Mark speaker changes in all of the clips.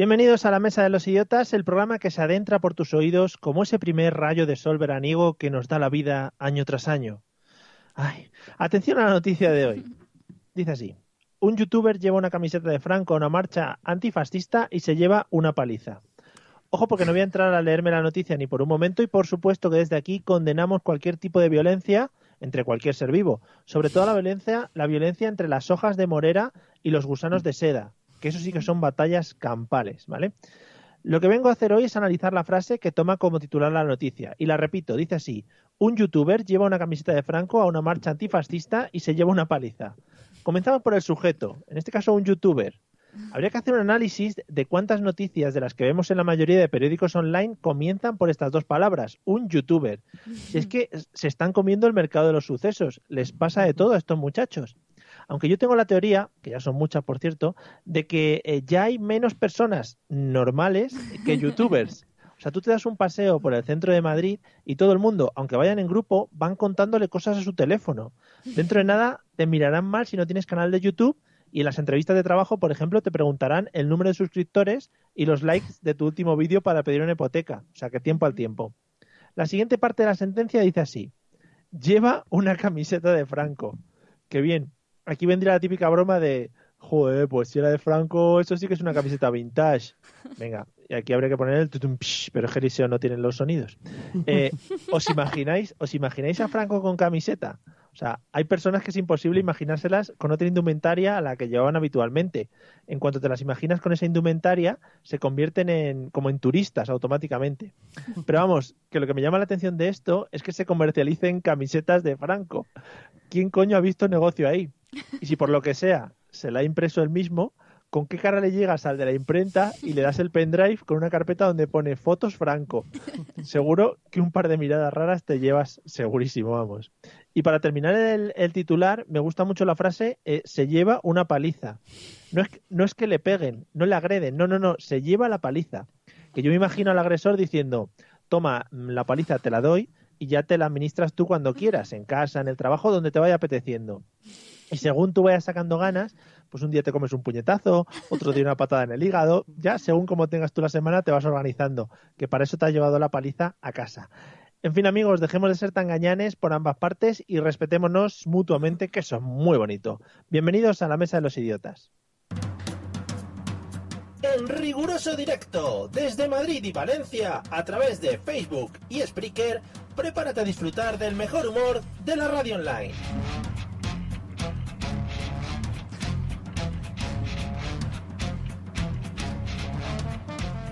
Speaker 1: Bienvenidos a la Mesa de los Idiotas, el programa que se adentra por tus oídos como ese primer rayo de sol veraniego que nos da la vida año tras año. Ay, atención a la noticia de hoy. Dice así: un youtuber lleva una camiseta de Franco a una marcha antifascista y se lleva una paliza. Ojo porque no voy a entrar a leerme la noticia ni por un momento y por supuesto que desde aquí condenamos cualquier tipo de violencia entre cualquier ser vivo, sobre todo la violencia, la violencia entre las hojas de morera y los gusanos de seda, que eso sí que son batallas campales, ¿vale? Lo que vengo a hacer hoy es analizar la frase que toma como titular la noticia. Y la repito, dice así, un youtuber lleva una camiseta de Franco a una marcha antifascista y se lleva una paliza. Comenzamos por el sujeto, en este caso un youtuber. Habría que hacer un análisis de cuántas noticias de las que vemos en la mayoría de periódicos online comienzan por estas dos palabras, un youtuber. Es que se están comiendo el mercado de los sucesos, les pasa de todo a estos muchachos. Aunque yo tengo la teoría, que ya son muchas por cierto, de que eh, ya hay menos personas normales que youtubers. O sea, tú te das un paseo por el centro de Madrid y todo el mundo, aunque vayan en grupo, van contándole cosas a su teléfono. Dentro de nada te mirarán mal si no tienes canal de YouTube y en las entrevistas de trabajo, por ejemplo, te preguntarán el número de suscriptores y los likes de tu último vídeo para pedir una hipoteca. O sea, que tiempo al tiempo. La siguiente parte de la sentencia dice así. Lleva una camiseta de Franco. Qué bien aquí vendría la típica broma de, joder, pues si era de Franco, eso sí que es una camiseta vintage. Venga, y aquí habría que poner el tutum, psh, pero Geriseo no tiene los sonidos. Eh, ¿Os imagináis, os imagináis a Franco con camiseta? O sea, hay personas que es imposible imaginárselas con otra indumentaria a la que llevaban habitualmente. En cuanto te las imaginas con esa indumentaria, se convierten en como en turistas automáticamente. Pero vamos, que lo que me llama la atención de esto es que se comercialicen camisetas de Franco. ¿Quién coño ha visto negocio ahí? Y si por lo que sea se la ha impreso él mismo, ¿con qué cara le llegas al de la imprenta y le das el pendrive con una carpeta donde pone fotos Franco? Seguro que un par de miradas raras te llevas segurísimo, vamos. Y para terminar el, titular, me gusta mucho la frase, eh, se lleva una paliza. No es, no es que le peguen, no le agreden, no, no, no, se lleva la paliza. Que yo me imagino al agresor diciendo, toma, la paliza te la doy y ya te la administras tú cuando quieras, en casa, en el trabajo, donde te vaya apeteciendo. Y según tú vayas sacando ganas, pues un día te comes un puñetazo, otro día una patada en el hígado, ya según como tengas tú la semana te vas organizando, que para eso te ha llevado la paliza a casa. En fin, amigos, dejemos de ser tan gañanes por ambas partes y respetémonos mutuamente, que eso es muy bonito. Bienvenidos a la Mesa de los Idiotas.
Speaker 2: En riguroso directo, desde Madrid y Valencia, a través de Facebook y Spreaker, prepárate a disfrutar del mejor humor de la radio online.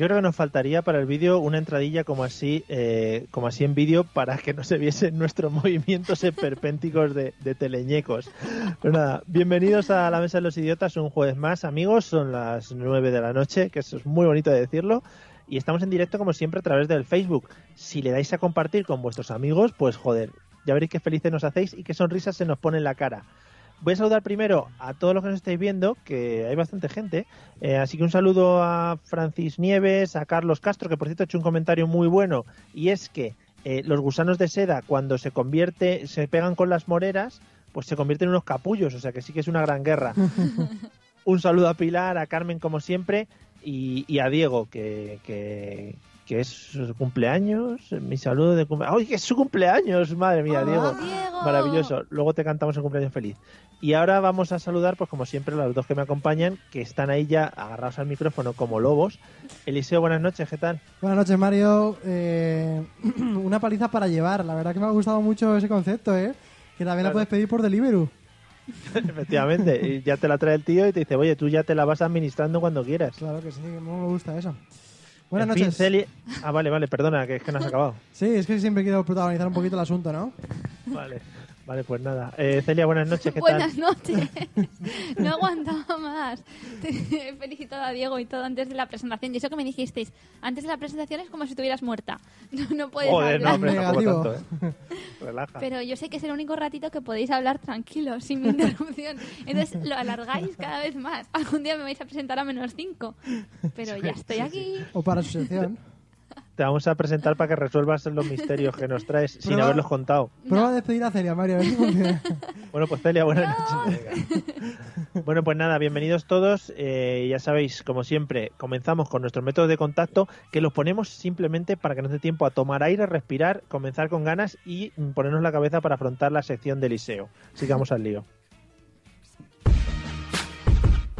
Speaker 1: Yo creo que nos faltaría para el vídeo una entradilla como así, eh, como así en vídeo para que no se viesen nuestros movimientos perpénticos de, de teleñecos. Pero nada, bienvenidos a la Mesa de los Idiotas un jueves más, amigos. Son las nueve de la noche, que eso es muy bonito de decirlo. Y estamos en directo como siempre a través del Facebook. Si le dais a compartir con vuestros amigos, pues joder, ya veréis qué felices nos hacéis y qué sonrisas se nos pone en la cara. Voy a saludar primero a todos los que nos estáis viendo, que hay bastante gente. Eh, así que un saludo a Francis Nieves, a Carlos Castro, que por cierto ha hecho un comentario muy bueno, y es que eh, los gusanos de seda, cuando se convierte, se pegan con las moreras, pues se convierten en unos capullos, o sea que sí que es una gran guerra. un saludo a Pilar, a Carmen como siempre, y, a Diego, que, que, es su cumpleaños. Mi saludo de cumpleaños. ¡Ay, que es su cumpleaños! Madre mía, Diego.
Speaker 3: Diego.
Speaker 1: Maravilloso. Luego te cantamos el cumpleaños feliz. Y ahora vamos a saludar, pues como siempre, a los dos que me acompañan, que están ahí ya agarrados al micrófono como lobos. Eliseo, buenas noches, ¿qué tal?
Speaker 3: Buenas noches, Mario. Eh, una paliza para llevar. La verdad que me ha gustado mucho ese concepto, ¿eh? Que también la puedes pedir por Deliveroo.
Speaker 1: Efectivamente, y ya te la trae el tío y te dice, oye, tú ya te la vas administrando cuando quieras.
Speaker 3: Claro que sí, no me gusta eso. Buenas noches.
Speaker 1: Ah, vale, vale, perdona, que es que no has acabado.
Speaker 3: Sí, es que siempre quiero protagonizar un poquito el asunto, ¿no?
Speaker 1: Vale, vale, pues nada. Eh, Celia, buenas noches, ¿qué
Speaker 4: Buenas
Speaker 1: tal?
Speaker 4: noches. No aguantaba más. Te he felicitado a Diego y todo antes de la presentación. Y eso que me dijisteis, antes de la presentación es como si estuvieras muerta. No, no puedes
Speaker 1: Joder, no,
Speaker 4: hablar.
Speaker 1: hombre, tampoco
Speaker 3: Negativo.
Speaker 1: tanto, ¿eh? Relaja.
Speaker 4: Pero yo sé que es el único ratito que podéis hablar tranquilos, sin mi interrupción. Entonces lo alargáis cada vez más. Algún día me vais a presentar a menos cinco. Pero ya estoy aquí.
Speaker 3: O para su sección.
Speaker 1: Te vamos a presentar para que resuelvas los misterios que nos traes sin
Speaker 3: Prueba-
Speaker 1: haberlos contado.
Speaker 3: Prueba a despedir a Celia, Mario. a ver si funciona.
Speaker 1: Bueno, pues Celia, buenas noches. Bueno, pues nada, bienvenidos todos. Eh, ya sabéis, como siempre, comenzamos con nuestros métodos de contacto, que los ponemos simplemente para que nos dé tiempo a tomar aire, respirar, comenzar con ganas y mm, ponernos la cabeza para afrontar la sección del liceo. Sigamos al lío.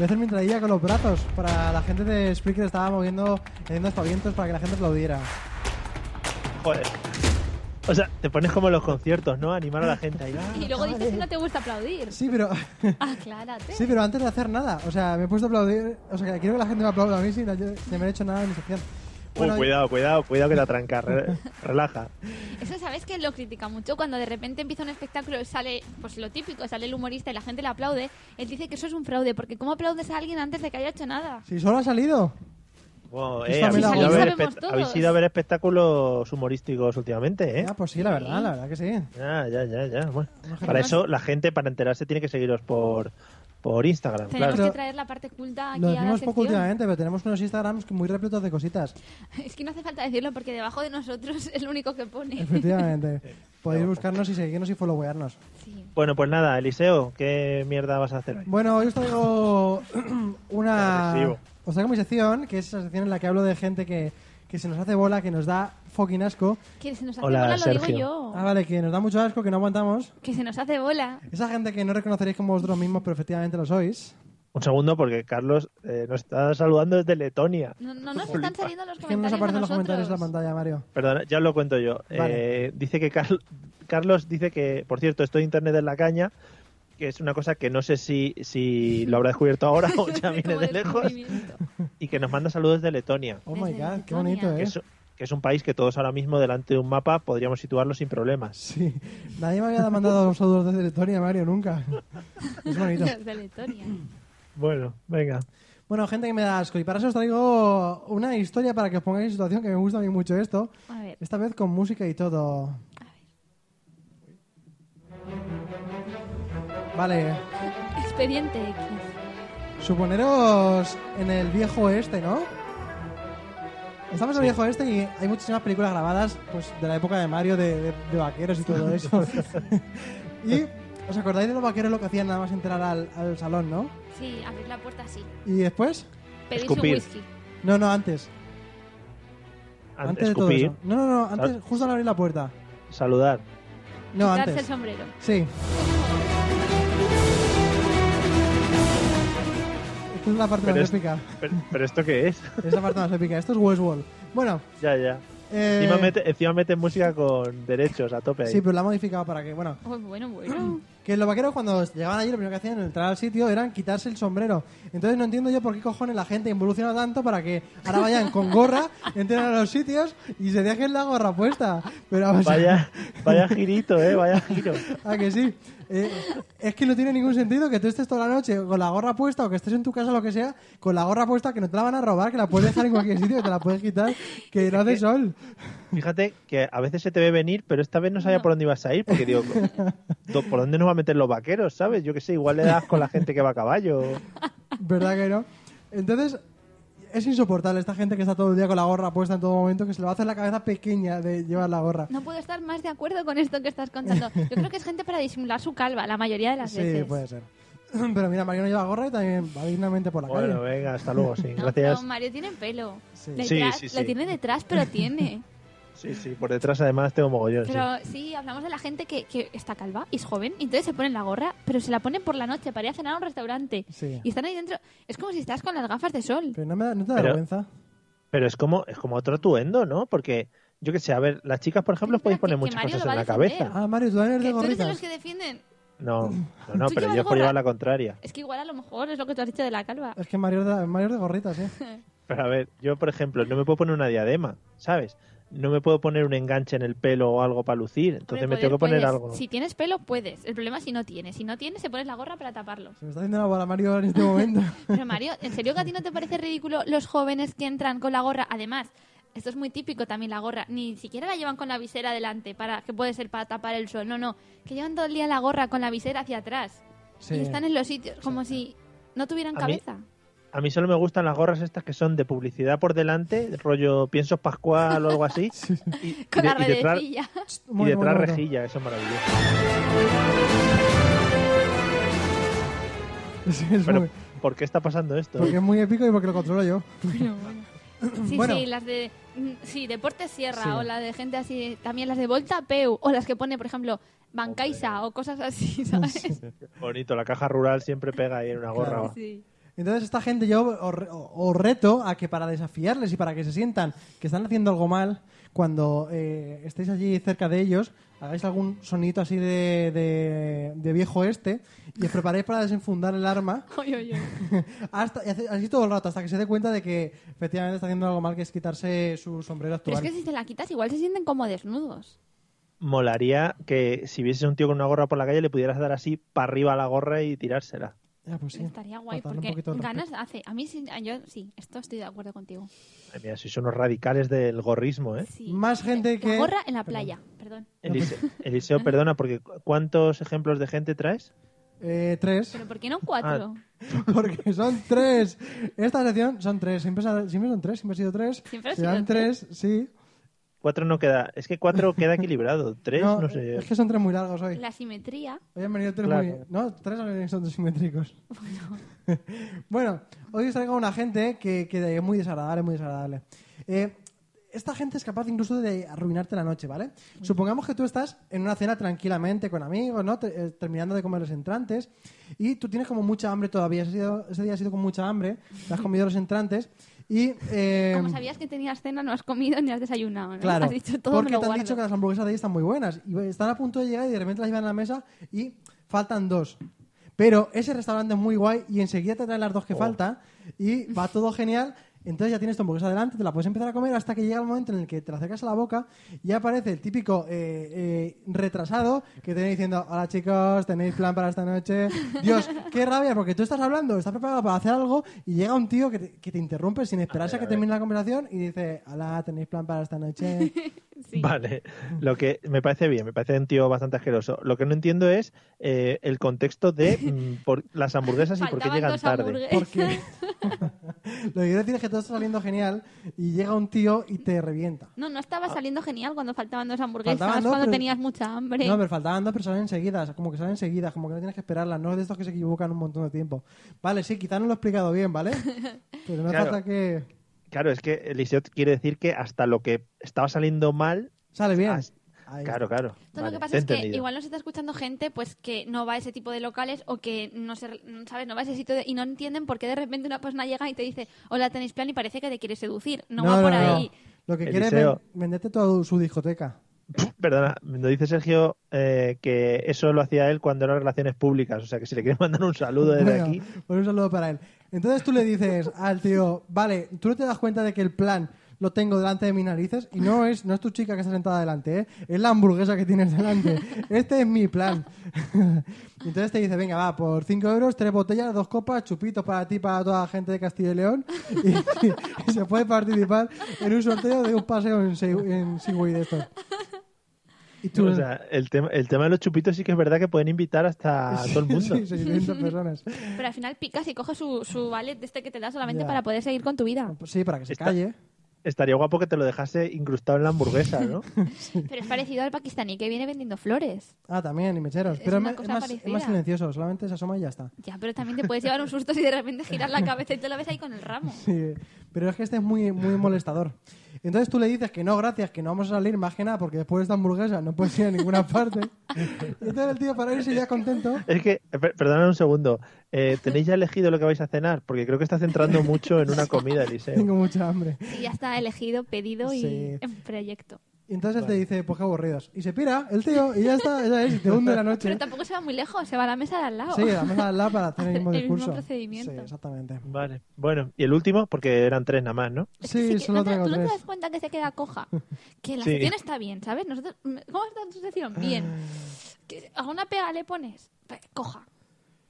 Speaker 3: Voy a hacer mi entradilla con los brazos. Para la gente de Spreaker estaba moviendo, haciendo espavientos para que la gente aplaudiera.
Speaker 1: Joder. O sea, te pones como en los conciertos, ¿no? Animar a la gente ahí. "Ah,
Speaker 4: Y luego dices que no te gusta aplaudir.
Speaker 3: Sí, pero
Speaker 4: Aclárate.
Speaker 3: sí, pero antes de hacer nada. O sea, me he puesto a aplaudir. O sea, que quiero que la gente me aplauda a mí sin, sin haber hecho nada en mi sección.
Speaker 1: Uh, cuidado, cuidado, cuidado que te atranca. re- relaja.
Speaker 4: Eso sabes que lo critica mucho cuando de repente empieza un espectáculo y sale, pues lo típico, sale el humorista y la gente le aplaude. Él dice que eso es un fraude, porque ¿cómo aplaudes a alguien antes de que haya hecho nada?
Speaker 3: Si solo ha salido. Esto
Speaker 1: eh, habéis,
Speaker 3: la
Speaker 1: ido a ver
Speaker 4: Sabemos
Speaker 1: espe-
Speaker 4: todos.
Speaker 1: habéis ido a ver espectáculos humorísticos últimamente, ¿eh?
Speaker 3: Ah, pues sí, la verdad, la verdad que sí.
Speaker 1: Ya, ya, ya, ya. Bueno, para eso la gente, para enterarse, tiene que seguiros por, por Instagram,
Speaker 4: Tenemos
Speaker 1: claro.
Speaker 4: que traer la parte culta aquí
Speaker 3: Lo
Speaker 4: a la
Speaker 3: poco últimamente, pero tenemos unos Instagrams muy repletos de cositas.
Speaker 4: Es que no hace falta decirlo porque debajo de nosotros es lo único que pone.
Speaker 3: Efectivamente. Podéis buscarnos y seguirnos y followearnos.
Speaker 4: Sí.
Speaker 1: Bueno, pues nada, Eliseo, ¿qué mierda vas a hacer hoy?
Speaker 3: Bueno, hoy os traigo una...
Speaker 1: Agresivo.
Speaker 3: Os traigo mi sección, que es esa sección en la que hablo de gente que, que se nos hace bola, que nos da fucking asco.
Speaker 4: Que se nos hace
Speaker 1: Hola,
Speaker 4: bola, lo
Speaker 1: Sergio.
Speaker 4: digo yo.
Speaker 3: Ah, vale, que nos da mucho asco, que no aguantamos.
Speaker 4: Que se nos hace bola.
Speaker 3: Esa gente que no reconoceréis como vosotros mismos, pero efectivamente lo sois.
Speaker 1: Un segundo, porque Carlos eh, nos está saludando desde Letonia.
Speaker 4: No, no nos están saliendo los
Speaker 3: que no nos
Speaker 4: comentarios
Speaker 3: aparecen los comentarios en la pantalla, Mario.
Speaker 1: Perdona, ya os lo cuento yo.
Speaker 3: Vale.
Speaker 1: Eh, dice que Carl- Carlos dice que, por cierto, esto de Internet en la caña, que es una cosa que no sé si, si lo habrá descubierto ahora o ya viene de lejos, y que nos manda saludos de Letonia.
Speaker 3: Oh my
Speaker 4: Desde
Speaker 3: god, qué bonito,
Speaker 1: que
Speaker 3: ¿eh?
Speaker 1: es, que es un país que todos ahora mismo delante de un mapa podríamos situarlo sin problemas.
Speaker 3: Sí. Nadie me había mandado saludos desde Letonia, Mario, nunca. Es bonito.
Speaker 4: Los de Letonia.
Speaker 1: Bueno, venga.
Speaker 3: Bueno, gente que me da asco. Y para eso os traigo una historia para que os pongáis en situación, que me gusta a mí mucho esto.
Speaker 4: A ver.
Speaker 3: Esta vez con música y todo. Vale,
Speaker 4: Expediente X.
Speaker 3: suponeros en el viejo oeste, ¿no? Estamos en el viejo oeste y hay muchísimas películas grabadas pues, de la época de Mario, de, de- de vaqueros y todo eso. y os acordáis de los vaqueros lo que hacían nada más entrar al, al salón, ¿no?
Speaker 4: Sí, abrir la puerta así.
Speaker 3: Y después,
Speaker 4: un
Speaker 1: Escupir.
Speaker 4: whisky.
Speaker 3: no, no, antes.
Speaker 1: An-
Speaker 3: Antes de todo eso. No, no, no, antes, justo al abrir la puerta.
Speaker 1: saludar.
Speaker 3: No,
Speaker 4: Quitarse
Speaker 3: antes.
Speaker 4: el sombrero.
Speaker 3: Sí. Esta es la parte
Speaker 1: Pero
Speaker 3: más
Speaker 1: es-
Speaker 3: épica.
Speaker 1: Pero, pero ¿esto qué es?
Speaker 3: Es la parte más épica. Esto es Westworld. Bueno,
Speaker 1: ya, ya.
Speaker 3: eh,
Speaker 1: Encima, mete, encima mete música con derechos a tope ahí.
Speaker 3: sí, pero la ha modificado para que, bueno,
Speaker 4: Oh, bueno, bueno.
Speaker 3: que los vaqueros cuando llegaban allí lo primero que hacían al entrar al sitio eran quitarse el sombrero. Entonces no entiendo yo por qué cojones la gente evoluciona tanto para que ahora vayan con gorra, entren a los sitios y se dejen la gorra puesta. Pero vamos a-
Speaker 1: Vaya, vaya girito, eh, vaya giro.
Speaker 3: Ah, que sí. Eh, es que no tiene ningún sentido que tú estés toda la noche con la gorra puesta o que estés en tu casa o lo que sea, con la gorra puesta que no te la van a robar, que la puedes dejar en cualquier sitio, que te la puedes quitar, que no hace sol.
Speaker 1: Fíjate que a veces se te ve venir, pero esta vez no sabía por dónde ibas a ir, porque digo, ¿por dónde nos va a meter los vaqueros, sabes? Yo qué sé, igual le das con la gente que va a caballo.
Speaker 3: ¿Verdad que no? Entonces, es insoportable esta gente que está todo el día con la gorra puesta en todo momento, que se le va a hacer la cabeza pequeña de llevar la gorra.
Speaker 4: No puedo estar más de acuerdo con esto que estás contando. Yo creo que es gente para disimular su calva, la mayoría de las
Speaker 3: Sí,
Speaker 4: veces.
Speaker 3: puede ser. Pero mira, Mario no lleva gorra y también va dignamente por la
Speaker 1: Bueno,
Speaker 3: calle.
Speaker 1: venga, hasta luego, sí.
Speaker 4: No,
Speaker 1: Gracias.
Speaker 4: pero Mario tiene pelo.
Speaker 3: Sí.
Speaker 1: Sí, sí, sí.
Speaker 4: Lo tiene detrás, pero tiene.
Speaker 1: Sí, sí, por detrás además tengo mogollón. sí.
Speaker 4: Pero sí, hablamos de la gente que, que está calva y es joven, y entonces se ponen la gorra, pero se la ponen por la noche para ir a cenar a un restaurante.
Speaker 3: Sí.
Speaker 4: Y están ahí dentro. Es como si estás con las gafas de sol.
Speaker 3: Pero no, me da, no te da
Speaker 1: Pero-
Speaker 3: vergüenza.
Speaker 1: Pero es como, es como otro atuendo, ¿no? Porque, yo qué sé, a ver, las chicas, por ejemplo, os podéis poner
Speaker 4: que- que
Speaker 1: muchas
Speaker 4: Mario
Speaker 1: cosas en la cabeza.
Speaker 3: Ah, Mario, tú eres de
Speaker 4: Que tú eres de
Speaker 3: gorritas.
Speaker 4: los que defienden.
Speaker 1: No, no, no
Speaker 4: ¿Tú
Speaker 1: pero yo por llevar la contraria.
Speaker 4: Es que igual a lo mejor es lo que tú has dicho de la calva.
Speaker 3: Es que Mario es de, Mario es de gorritas, ¿eh?
Speaker 1: Pero a ver, yo, por ejemplo, no me puedo poner una diadema, ¿sabes? No me puedo poner un enganche en el pelo o algo para lucir. Entonces
Speaker 4: Hombre,
Speaker 1: me tengo que poner
Speaker 4: puedes.
Speaker 1: algo.
Speaker 4: Si tienes pelo, puedes. El problema es si no tienes. Si no tienes, se pones la gorra para taparlo.
Speaker 3: Se me está haciendo la bola Mario en este momento.
Speaker 4: Pero Mario, ¿en serio que a ti no te parece ridículo los jóvenes que entran con la gorra? Además, esto es muy típico también la gorra. Ni siquiera la llevan con la visera delante, para que puede ser para tapar el sol. No, no. Que llevan todo el día la gorra con la visera hacia atrás.
Speaker 3: Sí.
Speaker 4: Y están en los sitios como si no tuvieran
Speaker 1: A mí-
Speaker 4: cabeza.
Speaker 1: A mí solo me gustan las gorras estas que son de publicidad por delante, rollo piensos pascual o algo así. Y,
Speaker 4: Con
Speaker 1: y
Speaker 4: la
Speaker 1: de- y detrás, y detrás
Speaker 3: un momento.
Speaker 1: rejilla, eso es maravilloso.
Speaker 3: Sí, es
Speaker 1: Pero,
Speaker 3: muy-
Speaker 1: ¿por qué está pasando esto?
Speaker 3: porque es muy épico y porque lo controlo yo.
Speaker 4: Sí,
Speaker 3: Bueno.
Speaker 4: sí, las de mm, sí, Deportes Sierra
Speaker 3: Sí.
Speaker 4: o la de gente así, también las de Volta Peu o las que pone, por ejemplo, Bancaisa o cosas así, ¿sabes?
Speaker 1: Bonito, la caja rural siempre pega ahí en una gorra.
Speaker 3: Claro.
Speaker 4: Sí.
Speaker 3: Entonces, esta gente yo os, re- os reto a que para desafiarles y para que se sientan que están haciendo algo mal, cuando eh, estéis allí cerca de ellos, hagáis algún sonito así de, de- de viejo este y os preparéis para desenfundar el arma
Speaker 4: Oy, oy, oy.
Speaker 3: hasta, y así todo el rato, hasta que se dé cuenta de que efectivamente está haciendo algo mal, que es quitarse su sombrero
Speaker 4: Pero
Speaker 3: actual.
Speaker 4: es que si te la quitas igual se sienten como desnudos.
Speaker 1: Molaría que si vieses un tío con una gorra por la calle le pudieras dar así para arriba a la gorra y tirársela.
Speaker 3: Ya, pues sí.
Speaker 4: Estaría guay porque ganas hace. A mí sí, yo sí, esto estoy de acuerdo contigo.
Speaker 1: Ay, mira, sois unos radicales del gorrismo, ¿eh?
Speaker 4: Sí.
Speaker 3: Más gente
Speaker 4: La
Speaker 3: que...
Speaker 4: gorra en la playa, perdón.
Speaker 1: Elise- Eliseo, perdona, porque cu- ¿cuántos ejemplos de gente traes?
Speaker 3: Eh, tres.
Speaker 4: Pero ¿por qué no cuatro?
Speaker 3: Porque son tres. Esta sección son tres. Siempre, siempre son tres. Siempre ha sido tres.
Speaker 4: Siempre ha sido
Speaker 3: tres, sí.
Speaker 1: Cuatro no queda. Es que cuatro queda equilibrado. Tres, no,
Speaker 3: No,
Speaker 1: sé.
Speaker 3: Es que son tres muy largos hoy.
Speaker 4: La simetría.
Speaker 3: Hoy han venido tres
Speaker 1: Claro.
Speaker 3: muy... No, tres son simétricos. bueno, hoy os traigo a una gente que, que es muy desagradable, muy desagradable. Eh, esta gente es capaz incluso de arruinarte la noche, ¿vale? Supongamos que tú estás en una cena tranquilamente con amigos, ¿no? Te- eh, terminando de comer los entrantes y tú tienes como mucha hambre todavía. Ese, sido- ese día has sido con mucha hambre, te has comido los entrantes y... eh,
Speaker 4: Como sabías que tenías cena, no has comido ni has desayunado, ¿no?
Speaker 3: Claro,
Speaker 4: Has dicho todo
Speaker 3: porque
Speaker 4: me lo
Speaker 3: te han
Speaker 4: guardo.
Speaker 3: dicho que las hamburguesas de ahí están muy buenas y están a punto de llegar y de repente las llevan a la mesa y faltan dos. Pero ese restaurante es muy guay y enseguida te traen las dos que faltan y va todo genial. Entonces ya tienes tu hamburguesa delante, te la puedes empezar a comer hasta que llega el momento en el que te la acercas a la boca y ya aparece el típico eh, eh, retrasado que te viene diciendo, hola chicos, tenéis plan para esta noche. Dios, qué rabia, porque tú estás hablando, estás preparado para hacer algo y llega un tío que te, que te interrumpe sin esperarse a, que termine la conversación y dice, hola, tenéis plan para esta noche.
Speaker 4: Sí.
Speaker 1: Vale, lo que me parece bien, me parece un tío bastante asqueroso. Lo que no entiendo es eh, el contexto de mm, por las hamburguesas y por qué llegan tarde.
Speaker 3: Porque lo que quiero decir es que todo está saliendo genial y llega un tío y te revienta.
Speaker 4: No, no estaba saliendo genial cuando faltaban dos hamburguesas,
Speaker 3: Faltaban dos,
Speaker 4: cuando
Speaker 3: pero-
Speaker 4: tenías mucha hambre.
Speaker 3: No, pero faltaban dos, pero salen enseguida, como que salen enseguida, como que no tienes que esperarlas, no es de estos que se equivocan un montón de tiempo. Vale, sí, quizás no lo he explicado bien, ¿vale? Pero no
Speaker 1: Claro.
Speaker 3: falta que
Speaker 1: Claro, es que Eliseo quiere decir que hasta lo que estaba saliendo mal.
Speaker 3: sale bien.
Speaker 1: ah,
Speaker 3: Ahí
Speaker 1: claro,
Speaker 3: está.
Speaker 1: claro.
Speaker 4: Todo
Speaker 1: Vale,
Speaker 4: lo que pasa es que igual nos está escuchando gente pues que no va a ese tipo de locales o que no se, sabes, no va a ese sitio de- y no entienden por qué de repente una persona llega y te dice, "Hola, tenéis plan" y parece que te quiere seducir. No, va por ahí.
Speaker 3: Lo que quiere es
Speaker 1: Eliseo.
Speaker 3: ven- venderte toda su discoteca.
Speaker 1: Perdona, nos dice Sergio eh, que eso lo hacía él cuando eran relaciones públicas. O sea que si le quieres mandar un saludo desde
Speaker 3: Bueno,
Speaker 1: aquí.
Speaker 3: pues un saludo para él. Entonces tú le dices al tío, vale, tú no te das cuenta de que el plan lo tengo delante de mis narices y no es, no es tu chica que está sentada delante, ¿eh? es la hamburguesa que tienes delante. Este es mi plan. Entonces te dice, venga, va, por 5 euros, tres botellas, dos copas, chupitos para ti, para toda la gente de Castilla y León y, y se puede participar en un sorteo de un paseo en, Segway- en Segway de estos. Y tú,
Speaker 1: O sea, el tema, el tema de los chupitos sí que es verdad que pueden invitar hasta a todo el mundo.
Speaker 3: Sí, 600 personas.
Speaker 4: Pero al final picas y coges su, su ballet de este que te da solamente
Speaker 3: Ya.
Speaker 4: para poder seguir con tu vida.
Speaker 3: Pues Sí, para que se
Speaker 1: Está-
Speaker 3: calle.
Speaker 1: Estaría guapo que te lo dejase incrustado en la hamburguesa, ¿no?
Speaker 4: Pero es parecido al pakistaní que viene vendiendo flores.
Speaker 3: Ah, también, y mecheros.
Speaker 4: Es
Speaker 3: Pero es,
Speaker 4: una
Speaker 3: es
Speaker 4: cosa
Speaker 3: más, es
Speaker 4: parecida.
Speaker 3: más silencioso, solamente se asoma y ya está.
Speaker 4: Ya, pero también te puedes llevar un susto si de repente giras la cabeza y te lo ves ahí con el ramo.
Speaker 3: Sí, pero es que este es muy, muy molestador. Entonces tú le dices que no, gracias, que no vamos a salir más que nada porque después de esta hamburguesa no puedes ir a ninguna parte. Y entonces el tío para irse ya contento.
Speaker 1: Es que, per- perdonad un segundo, eh, ¿tenéis ya elegido lo que vais a cenar? Porque creo que estás centrando mucho en una comida, Eliseo.
Speaker 3: Tengo mucha hambre.
Speaker 4: Y ya está elegido, pedido y
Speaker 3: Sí.
Speaker 4: en proyecto.
Speaker 3: Y entonces él te dice, pues qué aburridos. Y se pira el tío y ya está, ya es, y te hunde la noche.
Speaker 4: Pero tampoco se va muy lejos, se va a la mesa de al lado.
Speaker 3: Sí, a hablar para hacer el mismo
Speaker 4: El mismo procedimiento.
Speaker 3: Sí, exactamente.
Speaker 1: Vale, bueno, y el último, porque eran tres nada más, ¿no?
Speaker 4: Es que
Speaker 3: Sí,
Speaker 4: sí que-
Speaker 3: solo
Speaker 4: ¿no te-
Speaker 3: traigo
Speaker 4: ¿Tú no te
Speaker 3: tres.
Speaker 4: das cuenta que se queda coja? Que la
Speaker 1: Sí.
Speaker 4: sección está bien, ¿sabes? Nosotros, ¿Cómo está tu sección? Bien. ¿Que ¿A una pega le pones? Coja.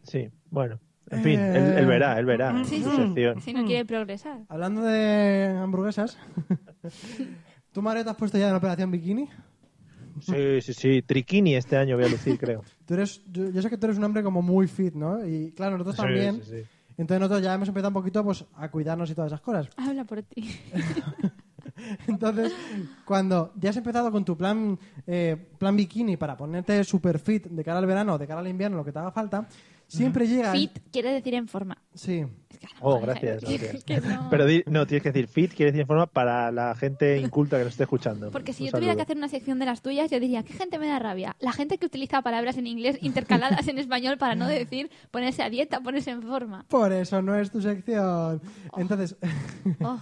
Speaker 1: Sí, bueno, en fin, él, él verá, él verá
Speaker 4: Sí, sí. Si no quiere progresar.
Speaker 3: Hablando de hamburguesas, ¿tú, Mario, te has puesto ya en Operación Bikini?
Speaker 1: Sí, sí, sí, triquini este año voy a lucir, creo.
Speaker 3: Tú eres, yo, yo sé que tú eres un hombre como muy fit, ¿no? Y claro, nosotros
Speaker 1: Sí,
Speaker 3: también.
Speaker 1: sí, sí.
Speaker 3: Entonces nosotros ya hemos empezado un poquito pues, a cuidarnos y todas esas cosas.
Speaker 4: Habla por ti.
Speaker 3: Entonces, cuando ya has empezado con tu plan, eh, plan bikini para ponerte super fit de cara al verano, de cara al invierno, lo que te haga falta, siempre llega...
Speaker 4: Fit quiere decir en forma.
Speaker 3: Sí.
Speaker 4: Es que,
Speaker 1: Oh, gracias, gracias.
Speaker 4: que no.
Speaker 1: Pero di- no, tienes que decir fit, quiere decir en forma para la gente inculta que nos esté escuchando.
Speaker 4: Porque si
Speaker 1: Un
Speaker 4: yo tuviera que
Speaker 1: saludo.
Speaker 4: hacer una sección de las tuyas, yo diría, ¿qué gente me da rabia? La gente que utiliza palabras en inglés intercaladas en español para no decir ponerse a dieta, ponerse en forma.
Speaker 3: Por eso no es tu sección. Entonces,
Speaker 4: Oh,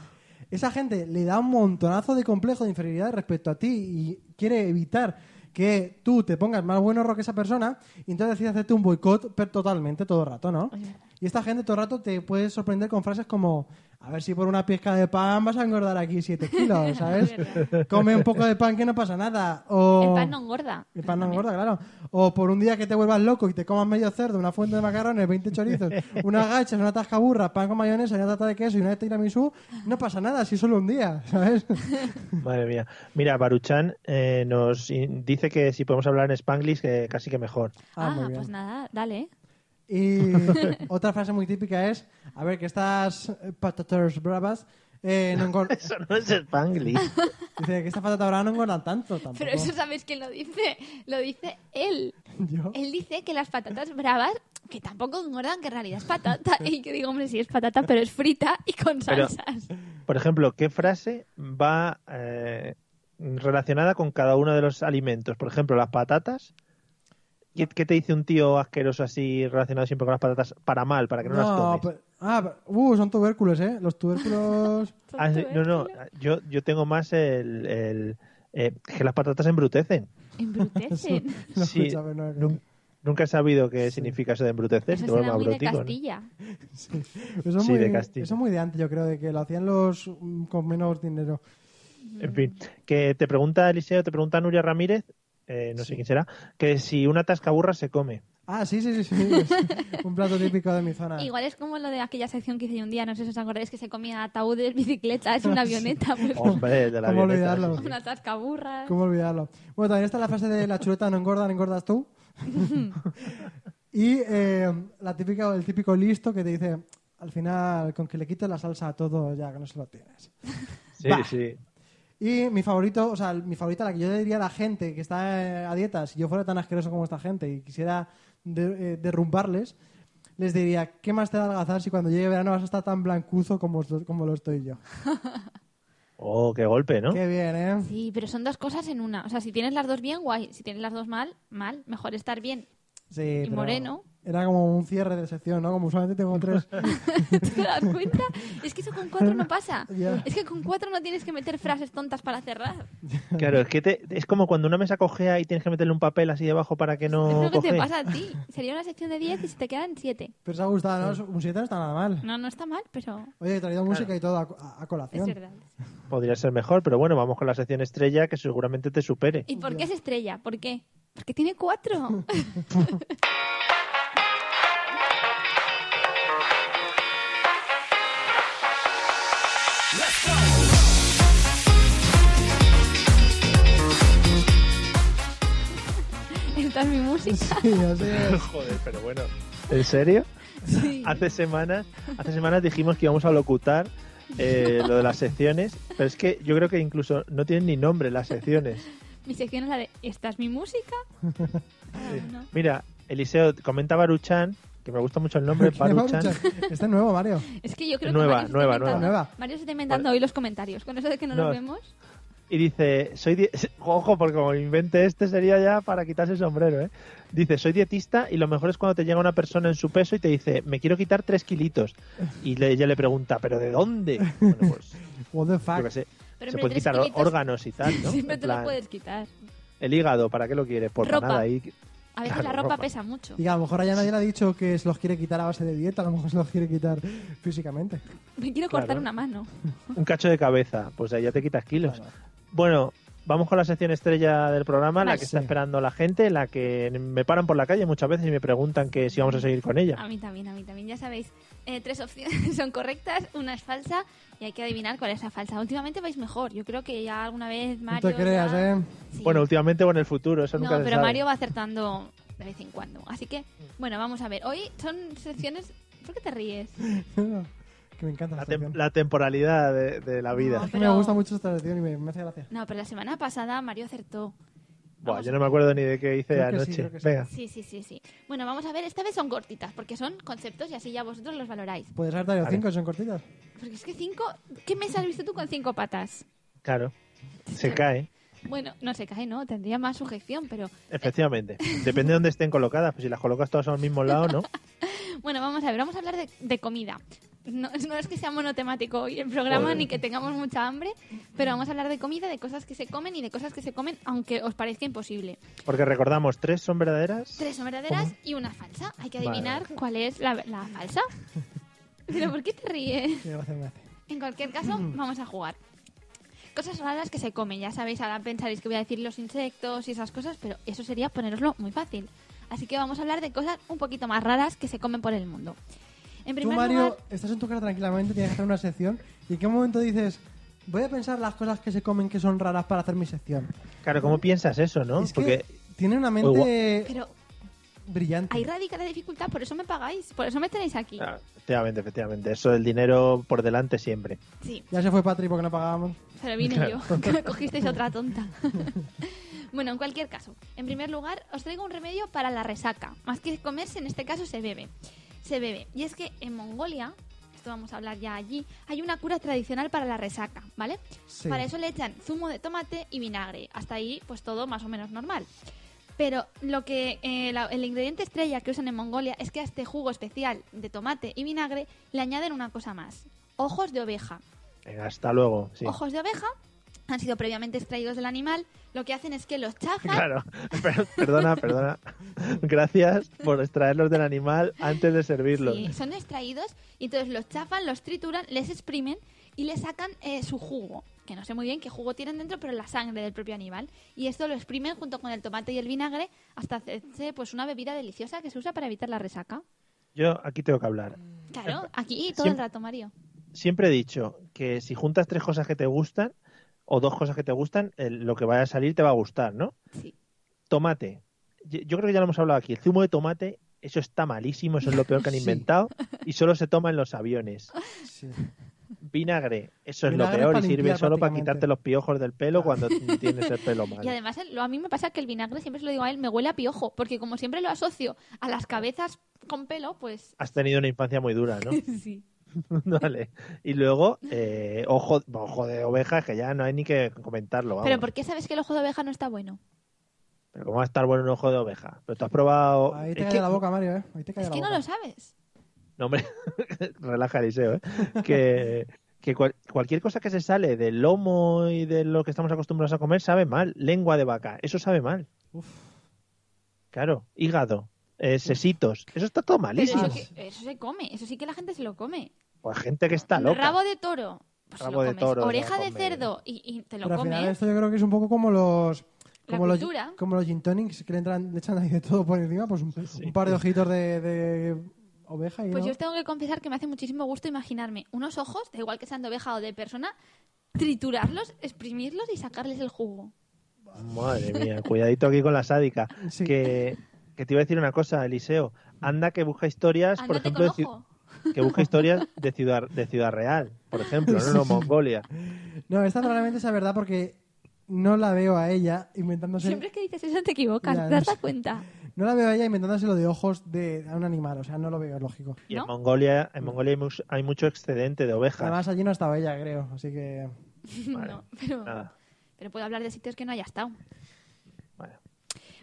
Speaker 3: esa gente le da un montonazo de complejo de inferioridad respecto a ti y quiere evitar que tú te pongas más bueno que esa persona y entonces decide hacerte un boicot totalmente todo el rato, ¿no? Y esta gente todo el rato te puede sorprender con frases como a ver si por una pizca de pan vas a engordar aquí 7 kilos, ¿sabes? Come un poco de pan que no pasa nada. O...
Speaker 4: El pan no engorda.
Speaker 3: El pan no engorda, claro. O por un día que te vuelvas loco y te comas medio cerdo, una fuente de macarrones, 20 chorizos, unas gachas, una tascaburra, pan con mayonesa, una tarta de queso y una tiramisú, no pasa nada, si solo un día, ¿sabes?
Speaker 1: Madre mía. Mira, Baruchan eh, nos dice que si podemos hablar en Spanglish, que casi que mejor.
Speaker 3: Ah,
Speaker 4: Ah,
Speaker 3: muy bien.
Speaker 4: pues nada, dale.
Speaker 3: Y otra frase muy típica es, a ver, que estas patatas bravas eh, no engordan...
Speaker 1: Eso no es Spanglish.
Speaker 3: Dice que estas patatas bravas no engordan tanto tampoco.
Speaker 4: Pero eso sabes quién lo dice. Lo dice él.
Speaker 3: Yo.
Speaker 4: Él dice que las patatas bravas, que tampoco engordan, que en realidad es patata. Y que digo, hombre, sí es patata, pero es frita y con
Speaker 1: Pero-
Speaker 4: salsas.
Speaker 1: Por ejemplo, ¿qué frase va eh, relacionada con cada uno de los alimentos? Por ejemplo, las patatas. ¿Qué, qué te dice un tío asqueroso así relacionado siempre con las patatas para mal, para que no, las tomes?
Speaker 3: pero- ah, pero- uh, son tubérculos, ¿eh? Los tubérculos...
Speaker 1: Ah, sí, no, no, yo, yo tengo más el, el, eh, que las patatas embrutecen.
Speaker 4: Embrutecen.
Speaker 3: No,
Speaker 1: Sí,
Speaker 3: escúchame, no, que-
Speaker 1: nun- nunca he sabido qué significa eso de embrutecer.
Speaker 4: Eso suena muy de
Speaker 1: ¿no?
Speaker 4: Castilla.
Speaker 3: Eso es
Speaker 1: Sí,
Speaker 3: muy,
Speaker 1: de Castilla.
Speaker 3: Eso es muy de antes, yo creo, de que lo hacían los mm, con menos dinero.
Speaker 1: En fin, que te pregunta Eliseo, te pregunta Nuria Ramírez, eh, no sé quién será, que si una tascaburra se come.
Speaker 3: Ah, sí, sí, sí, sí. un plato típico de mi zona.
Speaker 4: Igual es como lo de aquella sección que hice yo un día, no sé si os acordáis, que se comía ataúdes, bicicletas, una avioneta, pues,
Speaker 1: Hombre, de la
Speaker 3: ¿Cómo
Speaker 1: avioneta,
Speaker 3: olvidarlo?
Speaker 1: sí,
Speaker 4: una tascaburras.
Speaker 3: ¿Cómo olvidarlo? Bueno, también está la frase de la chuleta no engorda, no engordas tú. y eh, la típica, el típico listo que te dice, al final, con que le quites la salsa a todo, ya que no se lo tienes.
Speaker 1: Sí,
Speaker 3: Bah.
Speaker 1: sí.
Speaker 3: Y mi favorito, o sea, mi favorita, la que yo le diría a la gente que está eh, a dieta, si yo fuera tan asqueroso como esta gente y quisiera de- eh, derrumbarles, les diría, ¿qué más te da adelgazar si cuando llegue verano vas a estar tan blancuzo como, como lo estoy yo?
Speaker 1: Oh, qué golpe, ¿no?
Speaker 3: Qué bien, ¿eh?
Speaker 4: Sí, pero son dos cosas en una. O sea, si tienes las dos bien, guay. Si tienes las dos mal, mal. Mejor estar bien
Speaker 3: Sí,
Speaker 4: y
Speaker 3: pero
Speaker 4: moreno.
Speaker 3: Era como un cierre de sección, ¿no? Como solamente tengo tres.
Speaker 4: ¿Te das cuenta? Es que eso con cuatro no pasa. Es que con cuatro no tienes que meter frases tontas para cerrar.
Speaker 1: Claro, es que te- es como cuando una mesa cojea y tienes que meterle un papel así debajo para que
Speaker 4: es
Speaker 1: no
Speaker 4: lo que te pasa a ti. Sería una sección de 10 y se te quedan 7.
Speaker 3: Pero os ha gustado, ¿no? Un 7 no está nada mal.
Speaker 4: No, no está mal, pero
Speaker 3: Oye, he traído música y todo a, a- a
Speaker 4: es
Speaker 3: colación.
Speaker 4: verdad.
Speaker 1: Podría ser mejor, pero bueno, vamos con la sección estrella que seguramente te supere.
Speaker 4: ¿Y por qué es estrella? ¿Por qué? Porque tiene cuatro. Esta es mi música.
Speaker 3: Sí, así es.
Speaker 1: Joder, pero bueno. ¿En serio?
Speaker 4: Sí.
Speaker 1: Hace semanas, hace semanas dijimos que íbamos a locutar eh, lo de las secciones, pero es que yo creo que incluso no tienen ni nombre las secciones.
Speaker 4: Mi sección es la de ¿Esta es mi música? Cada uno.
Speaker 1: Mira, Eliseo, comenta Baruchan, que me gusta mucho el nombre,
Speaker 3: ¿Quién va a
Speaker 1: Baruchan.
Speaker 3: Este es nuevo, Mario.
Speaker 4: Es que yo creo
Speaker 1: Nueva,
Speaker 4: que Mario se
Speaker 1: nueva,
Speaker 3: nueva. Nueva.
Speaker 4: Mario se está inventando hoy los comentarios. Con eso de que no,
Speaker 1: No.
Speaker 4: los vemos.
Speaker 1: Y dice, soy ojo, porque como invente este sería ya para quitarse el sombrero, ¿eh? Dice, soy dietista y lo mejor es cuando te llega una persona en su peso y te dice, me quiero quitar tres kilitos. Y le- ella le pregunta, ¿pero de dónde? Bueno, pues,
Speaker 3: What the fuck.
Speaker 1: sé.
Speaker 4: Pero
Speaker 1: Se
Speaker 4: hombre,
Speaker 1: pueden quitar
Speaker 4: kilitos
Speaker 1: órganos y tal, ¿no?
Speaker 4: Siempre te lo puedes quitar.
Speaker 1: El hígado, ¿para qué lo quieres? Por
Speaker 4: Ropa.
Speaker 1: nada. ahí.
Speaker 4: A veces
Speaker 1: Claro,
Speaker 4: la ropa
Speaker 1: ropa.
Speaker 4: pesa mucho.
Speaker 3: Y a lo mejor allá nadie le ha dicho que se los quiere quitar a base de dieta, a lo mejor se los quiere quitar físicamente.
Speaker 4: Me quiero cortar
Speaker 1: Claro.
Speaker 4: una mano.
Speaker 1: Un cacho de cabeza, pues ahí ya te quitas kilos. Bueno, vamos con la sección estrella del programa, la
Speaker 4: Vale.
Speaker 1: que está esperando la gente, la que me paran por la calle muchas veces y me preguntan que si vamos a seguir con ella.
Speaker 4: A mí también, a mí también. Ya sabéis, eh, tres opciones son correctas, una es falsa y hay que adivinar cuál es la falsa. Últimamente vais mejor. Yo creo que ya alguna vez
Speaker 3: No
Speaker 4: Mario.
Speaker 3: te creas,
Speaker 4: ya-
Speaker 3: ¿eh?
Speaker 4: Sí.
Speaker 1: Bueno, últimamente o en el futuro, eso nunca
Speaker 4: No,
Speaker 1: se
Speaker 4: pero
Speaker 1: sabe.
Speaker 4: Mario va acertando de vez en cuando. Así que, bueno, vamos a ver. Hoy son secciones. ¿Por qué te ríes?
Speaker 3: que me encanta
Speaker 1: la, tem- temporalidad de, de la vida.
Speaker 4: No,
Speaker 3: Es que
Speaker 4: pero-
Speaker 3: Me gusta mucho esta sección y me, me hace gracia.
Speaker 4: No, pero la semana pasada Mario acertó.
Speaker 1: Buah,
Speaker 4: Vamos
Speaker 1: yo no me acuerdo ni de qué hice
Speaker 3: Creo
Speaker 1: anoche.
Speaker 3: sí.
Speaker 1: Venga.
Speaker 4: Sí, sí, sí, sí. Bueno, vamos a ver. Esta vez son cortitas porque son conceptos y así ya vosotros los valoráis.
Speaker 3: Puedes haber
Speaker 1: Vale.
Speaker 3: cinco, son cortitas.
Speaker 4: Porque es que cinco. ¿Qué mes has visto tú con cinco patas?
Speaker 1: Claro. Se cae,
Speaker 4: Bueno, no se cae, ¿no? Tendría más sujeción, pero
Speaker 1: efectivamente. Depende de dónde estén colocadas. Pues si las colocas todas al mismo lado, ¿no?
Speaker 4: Bueno, vamos a ver, vamos a hablar de, de comida. No, no es que sea monotemático hoy el programa
Speaker 1: Joder.
Speaker 4: ni que tengamos mucha hambre, pero vamos a hablar de comida, de cosas que se comen y de cosas que se comen aunque os parezca imposible.
Speaker 1: Porque recordamos, tres son verdaderas.
Speaker 4: Tres son verdaderas y una falsa. Hay que
Speaker 1: Vale.
Speaker 4: adivinar cuál es la, la falsa. ¿Pero por qué te ríes? En cualquier caso, vamos a jugar. Cosas raras que se comen, ya sabéis, ahora pensaréis que voy a decir los insectos y esas cosas, pero eso sería poneroslo muy fácil. Así que vamos a hablar de cosas un poquito más raras que se comen por el mundo. En
Speaker 3: Tú,
Speaker 4: primer
Speaker 3: Mario,
Speaker 4: lugar,
Speaker 3: estás en tu casa tranquilamente, tienes que hacer una sección. ¿Y en qué momento dices, voy a pensar las cosas que se comen que son raras para hacer mi sección?
Speaker 1: Claro, ¿cómo piensas eso, no?
Speaker 3: Es que
Speaker 1: Porque
Speaker 3: tiene una
Speaker 1: Muy
Speaker 3: mente
Speaker 4: pero
Speaker 3: brillante.
Speaker 4: ahí radica la dificultad, por eso me pagáis, por eso me tenéis aquí.
Speaker 1: Ah, efectivamente, efectivamente. Eso del dinero por delante siempre.
Speaker 4: Sí,
Speaker 3: Ya se fue Patri porque no pagábamos.
Speaker 4: pero vine
Speaker 1: Claro.
Speaker 4: yo, que me cogisteis otra tonta. bueno, en cualquier caso, en primer lugar, os traigo un remedio para la resaca. Más que comerse, en este caso se bebe. Se bebe. Y es que en Mongolia, esto vamos a hablar ya allí, hay una cura tradicional para la resaca, ¿vale?
Speaker 3: Sí.
Speaker 4: Para eso le echan zumo de tomate y vinagre. Hasta ahí, pues todo más o menos normal. Pero lo que eh, la- el ingrediente estrella que usan en Mongolia es que a este jugo especial de tomate y vinagre le añaden una cosa más: ojos de oveja.
Speaker 1: Venga, hasta luego. Sí.
Speaker 4: Ojos de oveja han sido previamente extraídos del animal. Lo que hacen es que los chafan.
Speaker 1: Claro, Per- perdona, perdona. Gracias por extraerlos del animal antes de servirlos.
Speaker 4: Sí, son extraídos y entonces los chafan, los trituran, les exprimen y le sacan eh, su jugo. Que no sé muy bien qué jugo tienen dentro, pero la sangre del propio animal. Y esto lo exprimen junto con el tomate y el vinagre hasta hacerse pues una bebida deliciosa que se usa para evitar la resaca.
Speaker 1: Yo aquí tengo que hablar.
Speaker 4: Claro, aquí todo el rato, Mario.
Speaker 1: Siempre he dicho que si juntas tres cosas que te gustan o dos cosas que te gustan, el- lo que vaya a salir te va a gustar, ¿no?
Speaker 4: Sí.
Speaker 1: Tomate. Yo yo creo que ya lo hemos hablado aquí. El zumo de tomate, eso está malísimo, eso es lo peor que han
Speaker 3: Sí.
Speaker 1: inventado y solo se toma en los aviones.
Speaker 3: Sí.
Speaker 1: Vinagre, eso es
Speaker 3: Vinagre
Speaker 1: lo peor y sirve solo para quitarte los piojos del pelo cuando tienes el pelo mal.
Speaker 4: Y además, lo- a mí me pasa que el vinagre, siempre se lo digo a él, me huele a piojo. Porque como siempre lo asocio a las cabezas con pelo, pues.
Speaker 1: Has tenido una infancia muy dura, ¿no?
Speaker 4: sí.
Speaker 1: vale. Y luego, eh, ojo, ojo de oveja, que ya no hay ni que comentarlo. Vamos.
Speaker 4: Pero ¿por qué sabes que el ojo de oveja no está bueno?
Speaker 1: Pero ¿cómo va a estar bueno un ojo de oveja? Pero tú has probado...
Speaker 3: Ahí te
Speaker 1: Es
Speaker 3: cae
Speaker 1: que-
Speaker 3: la boca, Mario, ¿eh? Ahí te cae
Speaker 4: Es
Speaker 3: la
Speaker 4: que no lo sabes.
Speaker 1: No, hombre, relaja Eliseo, ¿eh? Que, que cual- cualquier cosa que se sale del lomo y de lo que estamos acostumbrados a comer sabe mal. Lengua de vaca, eso sabe mal.
Speaker 3: Uf.
Speaker 1: Claro, hígado, eh, sesitos, eso está todo
Speaker 4: Pero
Speaker 1: malísimo.
Speaker 4: eso, que- eso se come, eso sí que la gente se lo come.
Speaker 1: Pues gente que está loca.
Speaker 4: Rabo de toro, pues
Speaker 1: Rabo
Speaker 4: lo
Speaker 1: de
Speaker 4: comes.
Speaker 1: toro,
Speaker 4: Oreja de cerdo y, y te lo
Speaker 3: Pero al final
Speaker 4: comes.
Speaker 3: esto yo creo que es un poco como los... Como los, como los gin tonics que le, entran, le echan ahí de todo por encima, pues un, un par de ojitos de, de oveja y
Speaker 4: Pues
Speaker 3: ¿no?
Speaker 4: yo os tengo que confesar que me hace muchísimo gusto imaginarme unos ojos, da igual que sean de oveja o de persona, triturarlos, exprimirlos y sacarles el jugo.
Speaker 1: Madre mía, cuidadito aquí con la sádica.
Speaker 3: Sí.
Speaker 1: Que, que te iba a decir una cosa, Eliseo. Anda que busca historias, por ejemplo, de, que busca historias de Ciudad, de Ciudad Real, por ejemplo, no, no, Mongolia.
Speaker 3: No, esta probablemente sea verdad porque no la veo a ella inventándose...
Speaker 4: Siempre que dices eso te equivocas,
Speaker 3: Ya,
Speaker 4: ¿te
Speaker 3: no
Speaker 4: das
Speaker 3: sé.
Speaker 4: cuenta?
Speaker 3: No la veo a ella inventándose lo de ojos de a un animal, o sea, no lo veo lógico.
Speaker 1: Y
Speaker 4: ¿No?
Speaker 1: en Mongolia, en Mongolia hay, mucho excedente de ovejas.
Speaker 3: Además, allí no estaba ella, creo, así que...
Speaker 1: Vale,
Speaker 4: no, pero,
Speaker 1: Nada.
Speaker 4: pero puedo hablar de sitios que no haya estado.
Speaker 1: Vale.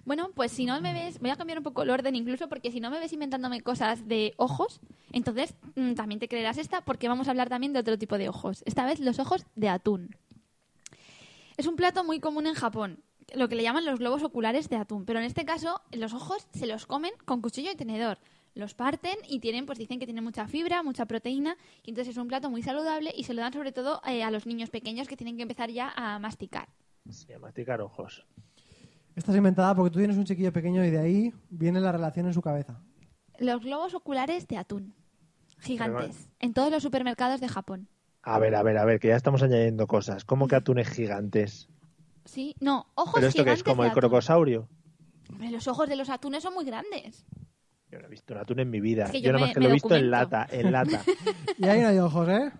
Speaker 4: Bueno, pues si no me ves, voy a cambiar un poco el orden incluso, porque si no me ves inventándome cosas de ojos, entonces mm, también te creerás esta, porque vamos a hablar también de otro tipo de ojos. Esta vez los ojos de atún. Es un plato muy común en Japón, lo que le llaman los globos oculares de atún, pero en este caso los ojos se los comen con cuchillo y tenedor. Los parten y tienen, pues dicen que tienen mucha fibra, mucha proteína, y entonces es un plato muy saludable y se lo dan sobre todo eh, a los niños pequeños que tienen que empezar ya a masticar.
Speaker 1: Sí, a masticar ojos.
Speaker 3: Esta es inventada porque tú tienes un chiquillo pequeño y de ahí viene la relación en su cabeza.
Speaker 4: Los globos oculares de atún. Gigantes. En todos los supermercados de Japón.
Speaker 1: A ver, a ver, a ver, que ya estamos añadiendo cosas. ¿Cómo que atunes gigantes?
Speaker 4: Sí, no, ojos
Speaker 1: ¿Pero esto que es como el crocosaurio?
Speaker 4: Hombre, los ojos de los atunes son muy grandes.
Speaker 1: Yo no he visto un atún en mi vida.
Speaker 4: Es que
Speaker 1: yo
Speaker 4: yo
Speaker 1: nada
Speaker 4: me-
Speaker 1: más que
Speaker 4: me
Speaker 1: lo he visto en lata, en lata.
Speaker 3: Y ahí no hay ojos, ¿eh?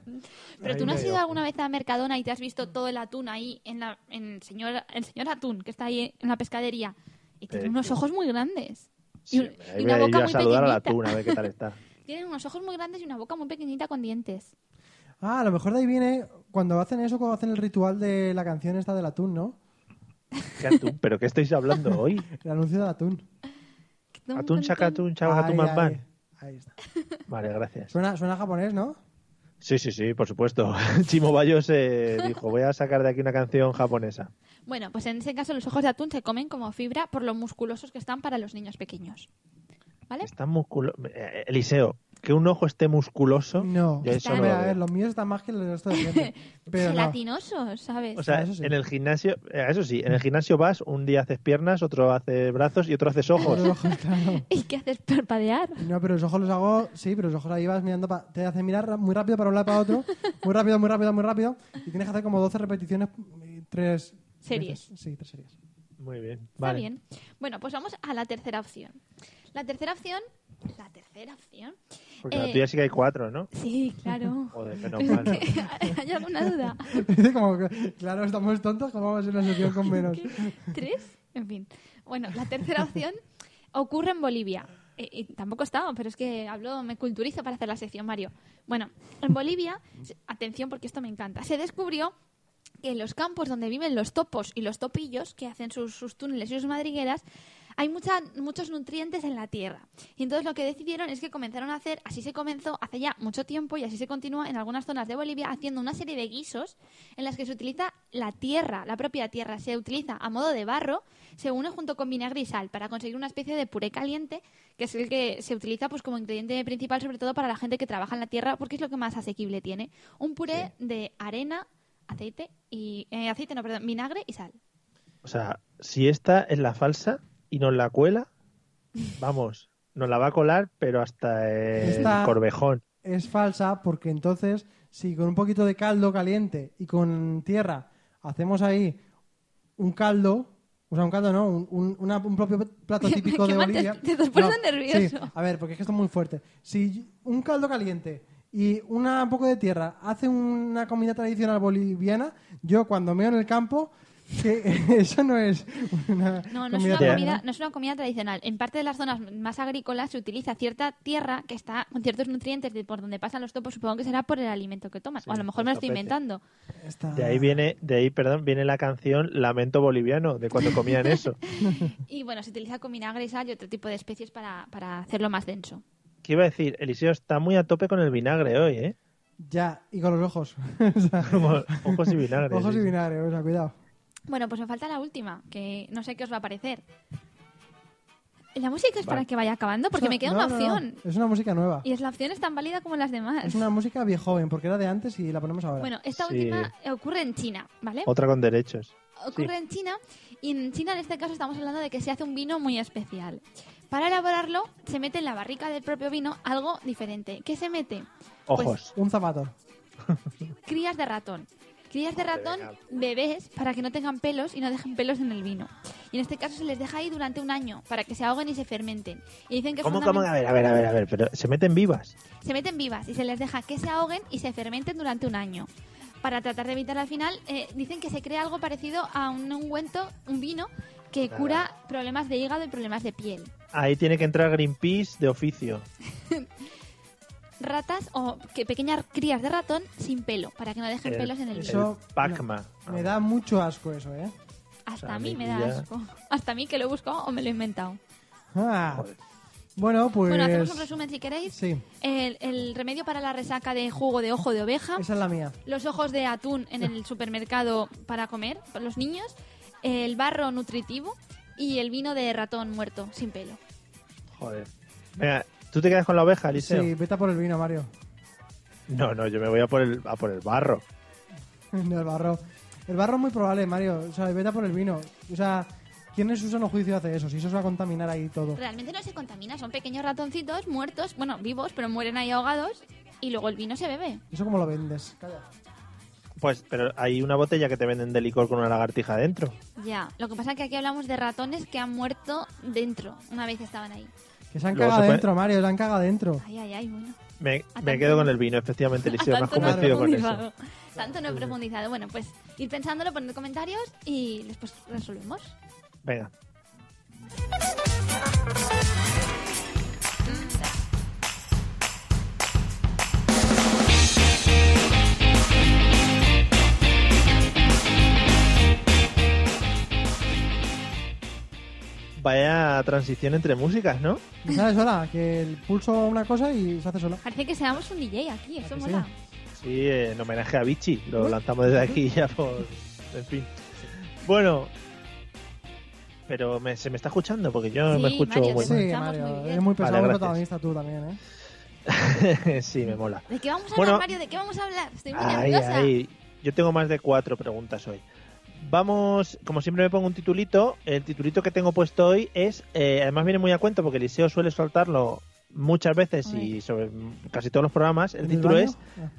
Speaker 4: Pero
Speaker 1: Ahí
Speaker 4: tú no has ido
Speaker 1: dio.
Speaker 4: alguna vez a Mercadona y te has visto todo el atún ahí en la en señor el señor atún que está ahí en la pescadería y tiene
Speaker 1: Eh,
Speaker 4: unos ojos muy grandes.
Speaker 1: Sí,
Speaker 4: Y- y una
Speaker 1: voy
Speaker 4: boca
Speaker 1: a
Speaker 4: muy
Speaker 1: saludar al
Speaker 4: pequeñita.
Speaker 1: atún a ver qué tal está.
Speaker 4: Tienen unos ojos muy grandes y una boca muy pequeñita con dientes.
Speaker 3: Ah, a lo mejor de ahí viene cuando hacen eso, cuando hacen el ritual de la canción esta del atún, ¿no?
Speaker 1: ¿Qué atún? ¿Pero qué estáis hablando hoy?
Speaker 3: El anuncio del atún.
Speaker 1: Atún, chaca, atún, chaca, atún,
Speaker 3: Ahí,
Speaker 1: man,
Speaker 3: ahí,
Speaker 1: man.
Speaker 3: ahí está.
Speaker 1: Vale, gracias.
Speaker 3: Suena, suena japonés, ¿no?
Speaker 1: Sí, sí, sí, por supuesto. Chimo Bayo se dijo, voy a sacar de aquí una canción japonesa.
Speaker 4: Bueno, pues en ese caso los ojos de atún se comen como fibra por lo musculosos que están para los niños pequeños. ¿Vale?
Speaker 1: Está musculo... eh, Eliseo, que un ojo esté musculoso,
Speaker 3: No.
Speaker 1: yo eso no lo
Speaker 3: a ver, los míos están más que resto de gente. Pero no.
Speaker 4: Gelatinosos, ¿sabes?
Speaker 1: O sea,
Speaker 3: eso sí.
Speaker 1: en el gimnasio, eh, eso sí, en el gimnasio vas, un día haces piernas, otro haces brazos y otro haces ojos.
Speaker 3: Los ojos, claro.
Speaker 4: ¿Y qué haces? ¿Parpadear?
Speaker 3: No, pero los ojos los hago, sí, pero los ojos ahí vas mirando, pa- te hacen mirar ra- muy rápido para un lado y para otro, muy rápido, muy rápido, muy rápido, y tienes que hacer como 12 repeticiones, y tres
Speaker 4: Series.
Speaker 3: veces. Sí, tres series.
Speaker 1: Muy bien,
Speaker 4: Está
Speaker 1: vale.
Speaker 4: bien. Bueno, pues vamos a la tercera opción. La tercera opción... La tercera opción...
Speaker 1: Porque la
Speaker 4: Eh,
Speaker 1: tuya sí que hay cuatro, ¿no?
Speaker 4: Sí, claro.
Speaker 1: Joder, menos mal.
Speaker 4: ¿Hay alguna duda?
Speaker 3: Dice como que, claro, estamos tontos, ¿cómo vamos a hacer una sección con menos?
Speaker 4: ¿Tres? En fin. Bueno, la tercera opción ocurre en Bolivia. Eh, y tampoco he estado, pero es que hablo, me culturizo para hacer la sección, Mario. Bueno, en Bolivia, atención porque esto me encanta, se descubrió que en los campos donde viven los topos y los topillos, que hacen sus, sus túneles y sus madrigueras, hay mucha- muchos nutrientes en la tierra. Y entonces lo que decidieron es que comenzaron a hacer, así se comenzó hace ya mucho tiempo y así se continúa en algunas zonas de Bolivia, haciendo una serie de guisos en las que se utiliza la tierra, la propia tierra, se utiliza a modo de barro, se une junto con vinagre y sal para conseguir una especie de puré caliente, que es el que se utiliza pues como ingrediente principal sobre todo para la gente que trabaja en la tierra, porque es lo que más asequible tiene. Un puré de arena, aceite y eh, aceite no, perdón, vinagre y sal.
Speaker 1: O sea, si esta es la falsa y nos la cuela, vamos, nos la va a colar, pero hasta el
Speaker 3: Esta-
Speaker 1: corvejón.
Speaker 3: Es falsa porque entonces, si con un poquito de caldo caliente y con tierra hacemos ahí un caldo, o sea, un caldo no, un, un- una- un propio plato típico
Speaker 4: ¿Qué
Speaker 3: de
Speaker 4: te-
Speaker 3: Bolivia.
Speaker 4: te estás poniendo
Speaker 3: No,
Speaker 4: nervioso.
Speaker 3: sí, a ver, porque es que esto es muy fuerte. Si un caldo caliente y una- un poco de tierra hace una comida tradicional boliviana, yo cuando meo en el campo eso no es una
Speaker 4: No, no es,
Speaker 3: comida
Speaker 4: una comida, no es una comida tradicional. En parte de las zonas más agrícolas se utiliza cierta tierra que está con ciertos nutrientes de por donde pasan los topos. Supongo que será por el alimento que toman. o a lo mejor me lo estoy inventando.
Speaker 3: Está-
Speaker 1: De ahí viene, de ahí, perdón, viene la canción Lamento Boliviano, de cuando comían eso.
Speaker 4: Y bueno, se utiliza con vinagre y sal y otro tipo de especies para, para hacerlo más denso.
Speaker 1: ¿Qué iba a decir? Eliseo está muy a tope con el vinagre hoy, ¿eh?
Speaker 3: Ya, y con los ojos. O sea,
Speaker 1: Como ojos y vinagre.
Speaker 3: ojos
Speaker 1: sí,
Speaker 3: y vinagre, o sea, cuidado.
Speaker 4: Bueno, pues me falta la última, que no sé qué os va a parecer. La música es para
Speaker 1: Vale.
Speaker 4: que vaya acabando, porque
Speaker 3: Es
Speaker 4: me queda
Speaker 3: no,
Speaker 4: una
Speaker 3: no, no,
Speaker 4: opción.
Speaker 3: Es una música nueva.
Speaker 4: Y es la opción es tan válida como las demás.
Speaker 3: Es una música viejoven, porque era de antes y la ponemos ahora.
Speaker 4: Bueno, esta
Speaker 1: Sí.
Speaker 4: última ocurre en China, ¿vale?
Speaker 1: Otra con derechos.
Speaker 4: ocurre en China y en China en este caso estamos hablando de que se hace un vino muy especial. Para elaborarlo se mete en la barrica del propio vino algo diferente. ¿Qué se mete?
Speaker 1: Ojos.
Speaker 3: Un zapato.
Speaker 4: Crías de ratón. Crías de ratón, bebés, para que no tengan pelos y no dejen pelos en el vino. Y en este caso se les deja ahí durante un año para que se ahoguen y se fermenten. Y dicen que
Speaker 1: ¿Cómo, cómo? A ver, a ver, a ver, a ver, pero se meten vivas.
Speaker 4: se meten vivas y se les deja que se ahoguen y se fermenten durante un año. Para tratar de evitar al final, eh, dicen que se crea algo parecido a un ungüento, un vino, que cura problemas de hígado y problemas de piel.
Speaker 1: Ahí tiene que entrar Greenpeace de oficio.
Speaker 4: Ratas o que pequeñas crías de ratón sin pelo, para que no dejen
Speaker 1: El-
Speaker 4: pelos en el vino.
Speaker 3: Eso
Speaker 1: Pacma.
Speaker 3: me da mucho asco eso, ¿eh?
Speaker 4: Hasta
Speaker 1: o sea,
Speaker 4: a mí me da asco. Hasta a mí que lo he buscado o me lo he inventado.
Speaker 3: Ah. Bueno, pues...
Speaker 4: Bueno, hacemos un resumen si queréis.
Speaker 3: Sí,
Speaker 4: El, el remedio para la resaca de jugo de ojo de oveja,
Speaker 3: esa es la mía.
Speaker 4: los ojos de atún en el supermercado para comer para los niños, el barro nutritivo y el vino de ratón muerto sin pelo.
Speaker 1: Joder. Venga, ¿tú te quedas con la oveja, Eliseo?
Speaker 3: Sí, vete a por el vino, Mario.
Speaker 1: No, no, yo me voy a por el, a por el barro.
Speaker 3: No, el barro. El barro es muy probable, Mario. O sea, vete a por el vino. O sea, ¿quién en su sano juicio hace eso? Si eso se va a contaminar ahí todo.
Speaker 4: Realmente no se contamina, son pequeños ratoncitos muertos, bueno, vivos, pero mueren ahí ahogados y luego el vino se bebe.
Speaker 3: ¿Eso cómo lo vendes? Calla.
Speaker 1: Pues, pero hay una botella que te venden de licor con una lagartija dentro.
Speaker 4: Ya, lo que pasa es que aquí hablamos de ratones que han muerto dentro, una vez estaban ahí.
Speaker 3: Que se han
Speaker 1: Luego
Speaker 3: cagado
Speaker 1: se puede-
Speaker 3: dentro, Mario. Se han cagado dentro.
Speaker 4: Ay, ay, ay, bueno.
Speaker 1: Me,
Speaker 4: A
Speaker 1: me
Speaker 4: tanto
Speaker 1: quedo con el vino, efectivamente, Eliseo. Me has
Speaker 4: Tanto no he
Speaker 1: convencido con eso.
Speaker 4: profundizado. Tanto no he profundizado. Bueno, pues ir pensándolo, poner comentarios y después resolvemos.
Speaker 1: Venga. Vaya transición entre músicas, ¿no?
Speaker 3: ¿Y ¿Sabes ahora? Que el pulso una cosa y se hace sola.
Speaker 4: Parece que seamos un DJ aquí, eso mola.
Speaker 1: Sí, en homenaje a Vichy. Lo lanzamos desde aquí ya por... En fin. Bueno. Pero me- se me está escuchando porque yo
Speaker 4: Sí,
Speaker 1: me escucho
Speaker 4: Mario,
Speaker 1: muy
Speaker 4: te
Speaker 3: Sí, Mario.
Speaker 4: muy bien.
Speaker 3: Eres muy pesado
Speaker 1: Vale,
Speaker 3: protagonista tú también, ¿eh?
Speaker 1: sí, me mola.
Speaker 4: ¿De qué vamos a
Speaker 1: Bueno.
Speaker 4: hablar, Mario? ¿De qué vamos a hablar? Estoy muy
Speaker 1: Ay,
Speaker 4: nerviosa.
Speaker 1: Yo tengo más de cuatro preguntas hoy. Vamos, como siempre me pongo un titulito. El titulito que tengo puesto hoy es, eh, además viene muy a cuento porque Eliseo suele soltarlo muchas veces y sobre casi todos los programas. El
Speaker 3: ¿En el
Speaker 1: título es
Speaker 3: Ah.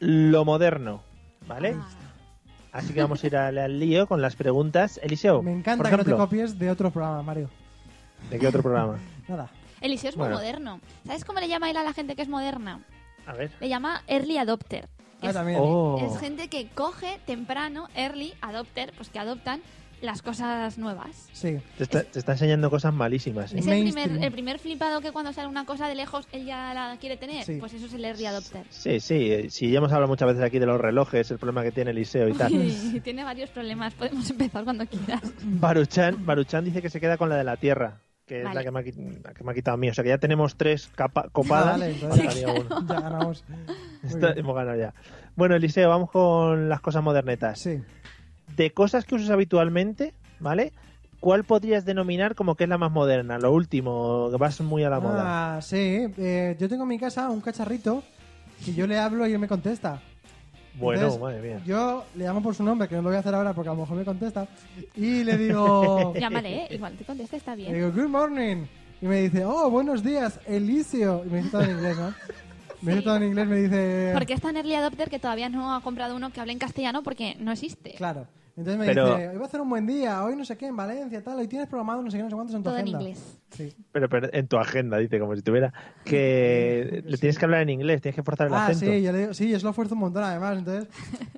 Speaker 1: Lo moderno, ¿vale?
Speaker 4: Ah,
Speaker 1: Así que vamos a ir al, al lío con las preguntas. Eliseo,
Speaker 3: Me encanta
Speaker 1: por
Speaker 3: que no te copies de otros programas, Mario.
Speaker 1: ¿de qué otro programa?
Speaker 3: Nada.
Speaker 4: Eliseo es muy
Speaker 1: Bueno.
Speaker 4: moderno. ¿Sabes cómo le llama él a la gente que es moderna?
Speaker 1: A ver.
Speaker 4: Le llama early adopter.
Speaker 3: Ah,
Speaker 4: Es-
Speaker 3: también.
Speaker 1: Oh.
Speaker 4: Es gente que coge temprano, early adopter, pues que adoptan las cosas nuevas.
Speaker 3: Sí.
Speaker 1: Te está, te está enseñando cosas malísimas. ¿eh?
Speaker 4: Es el primer,
Speaker 3: Mainstream.
Speaker 4: el primer flipado que cuando sale una cosa de lejos él ya la quiere tener.
Speaker 3: Sí.
Speaker 4: Pues eso es el early adopter.
Speaker 1: Sí, sí, eh, sí, ya hemos hablado muchas veces aquí de los relojes, el problema que tiene Eliseo y tal.
Speaker 4: Uy, tiene varios problemas. Podemos empezar cuando quieras.
Speaker 1: Baruchan, Baruchan dice que se queda con la de la Tierra, que es la que, me ha, la que me ha quitado a mí. O sea que ya tenemos tres capa-
Speaker 3: Ah,
Speaker 1: copadas.
Speaker 3: vale, entonces ya ganamos.
Speaker 1: Está- hemos ganado ya. Bueno, Eliseo, vamos con las cosas modernetas.
Speaker 3: Sí.
Speaker 1: De cosas que usas habitualmente, ¿vale? ¿Cuál podrías denominar como que es la más moderna? Lo último, que vas muy a la moda.
Speaker 3: Ah, sí. Eh, yo tengo en mi casa un cacharrito que yo le hablo y él me contesta.
Speaker 1: Bueno,
Speaker 3: Entonces,
Speaker 1: madre mía.
Speaker 3: Yo le llamo por su nombre, que no lo voy a hacer ahora porque a lo mejor me contesta. Y le digo,
Speaker 4: Llámale, ¿eh? Igual te contesta, está
Speaker 3: le
Speaker 4: bien.
Speaker 3: digo, good morning. Y me dice, oh, buenos días, Elisio. Y me dice todo en inglés, ¿no? Me dice todo en inglés, me dice...
Speaker 4: Porque es tan early adopter que todavía no ha comprado uno que hable en castellano porque no existe.
Speaker 3: Claro. Entonces me
Speaker 1: Pero-
Speaker 3: dice, hoy va a hacer un buen día, hoy no sé qué, en Valencia, tal, hoy tienes programado no sé qué, no sé cuántos en tu
Speaker 4: Todo en
Speaker 3: agenda.
Speaker 4: inglés.
Speaker 3: Sí.
Speaker 1: Pero, pero en tu agenda, dice, como si tuviera que le tienes que hablar en inglés, tienes que forzar el
Speaker 3: Ah,
Speaker 1: acento.
Speaker 3: sí, yo le digo, sí, yo se lo esfuerzo un montón además, entonces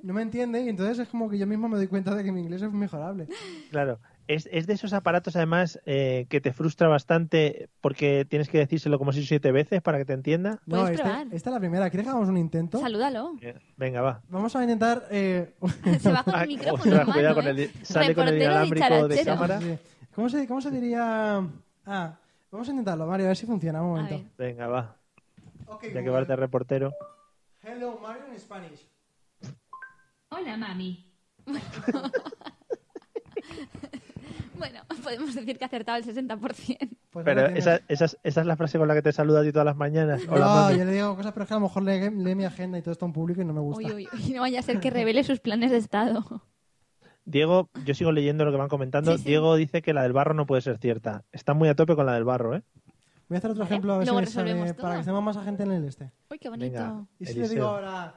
Speaker 3: no me entiende y entonces es como que yo mismo me doy cuenta de que mi inglés es mejorable.
Speaker 1: Claro. Es, es de esos aparatos, además, eh, que te frustra bastante porque tienes que decírselo como si siete veces para que te entienda.
Speaker 3: No,
Speaker 4: Puedes
Speaker 3: este-
Speaker 4: probar.
Speaker 3: esta es la primera. ¿Quieres que hagamos un intento?
Speaker 4: Salúdalo.
Speaker 1: Eh, Venga, va.
Speaker 3: Vamos a intentar... eh,
Speaker 4: Se va con el
Speaker 1: Ay,
Speaker 4: micrófono
Speaker 1: ostras, cuidado con el sale con el inalámbrico de cámara.
Speaker 3: sí. ¿Cómo, se, ¿Cómo se diría...? Ah, vamos a intentarlo, Mario, a ver si funciona. Un momento.
Speaker 1: Venga, va.
Speaker 3: Ok,
Speaker 1: Ya que
Speaker 3: Google.
Speaker 1: parte reportero.
Speaker 3: Hello, Mario en Spanish.
Speaker 5: Hola, mami.
Speaker 4: Bueno, podemos decir que ha acertado el 60%.
Speaker 3: Pues
Speaker 1: Pero esa, esa, es- esa es la frase con la que te saludas tú todas las mañanas. Hola,
Speaker 3: No,
Speaker 1: mami.
Speaker 3: yo le digo cosas, pero es que a lo mejor lee, lee mi agenda y todo esto en público y no me gusta.
Speaker 4: Uy, uy, uy, no vaya a ser que revele sus planes de estado.
Speaker 1: Diego, yo sigo leyendo lo que van comentando.
Speaker 4: Sí, sí.
Speaker 1: Diego dice que la del barro no puede ser cierta. Está muy a tope con la del barro, ¿eh?
Speaker 3: Voy a hacer otro
Speaker 4: Vale,
Speaker 3: ejemplo a ver si me sale, para que estemos más gente en el este.
Speaker 4: Uy, qué bonito.
Speaker 1: Venga.
Speaker 3: Y si le digo ahora,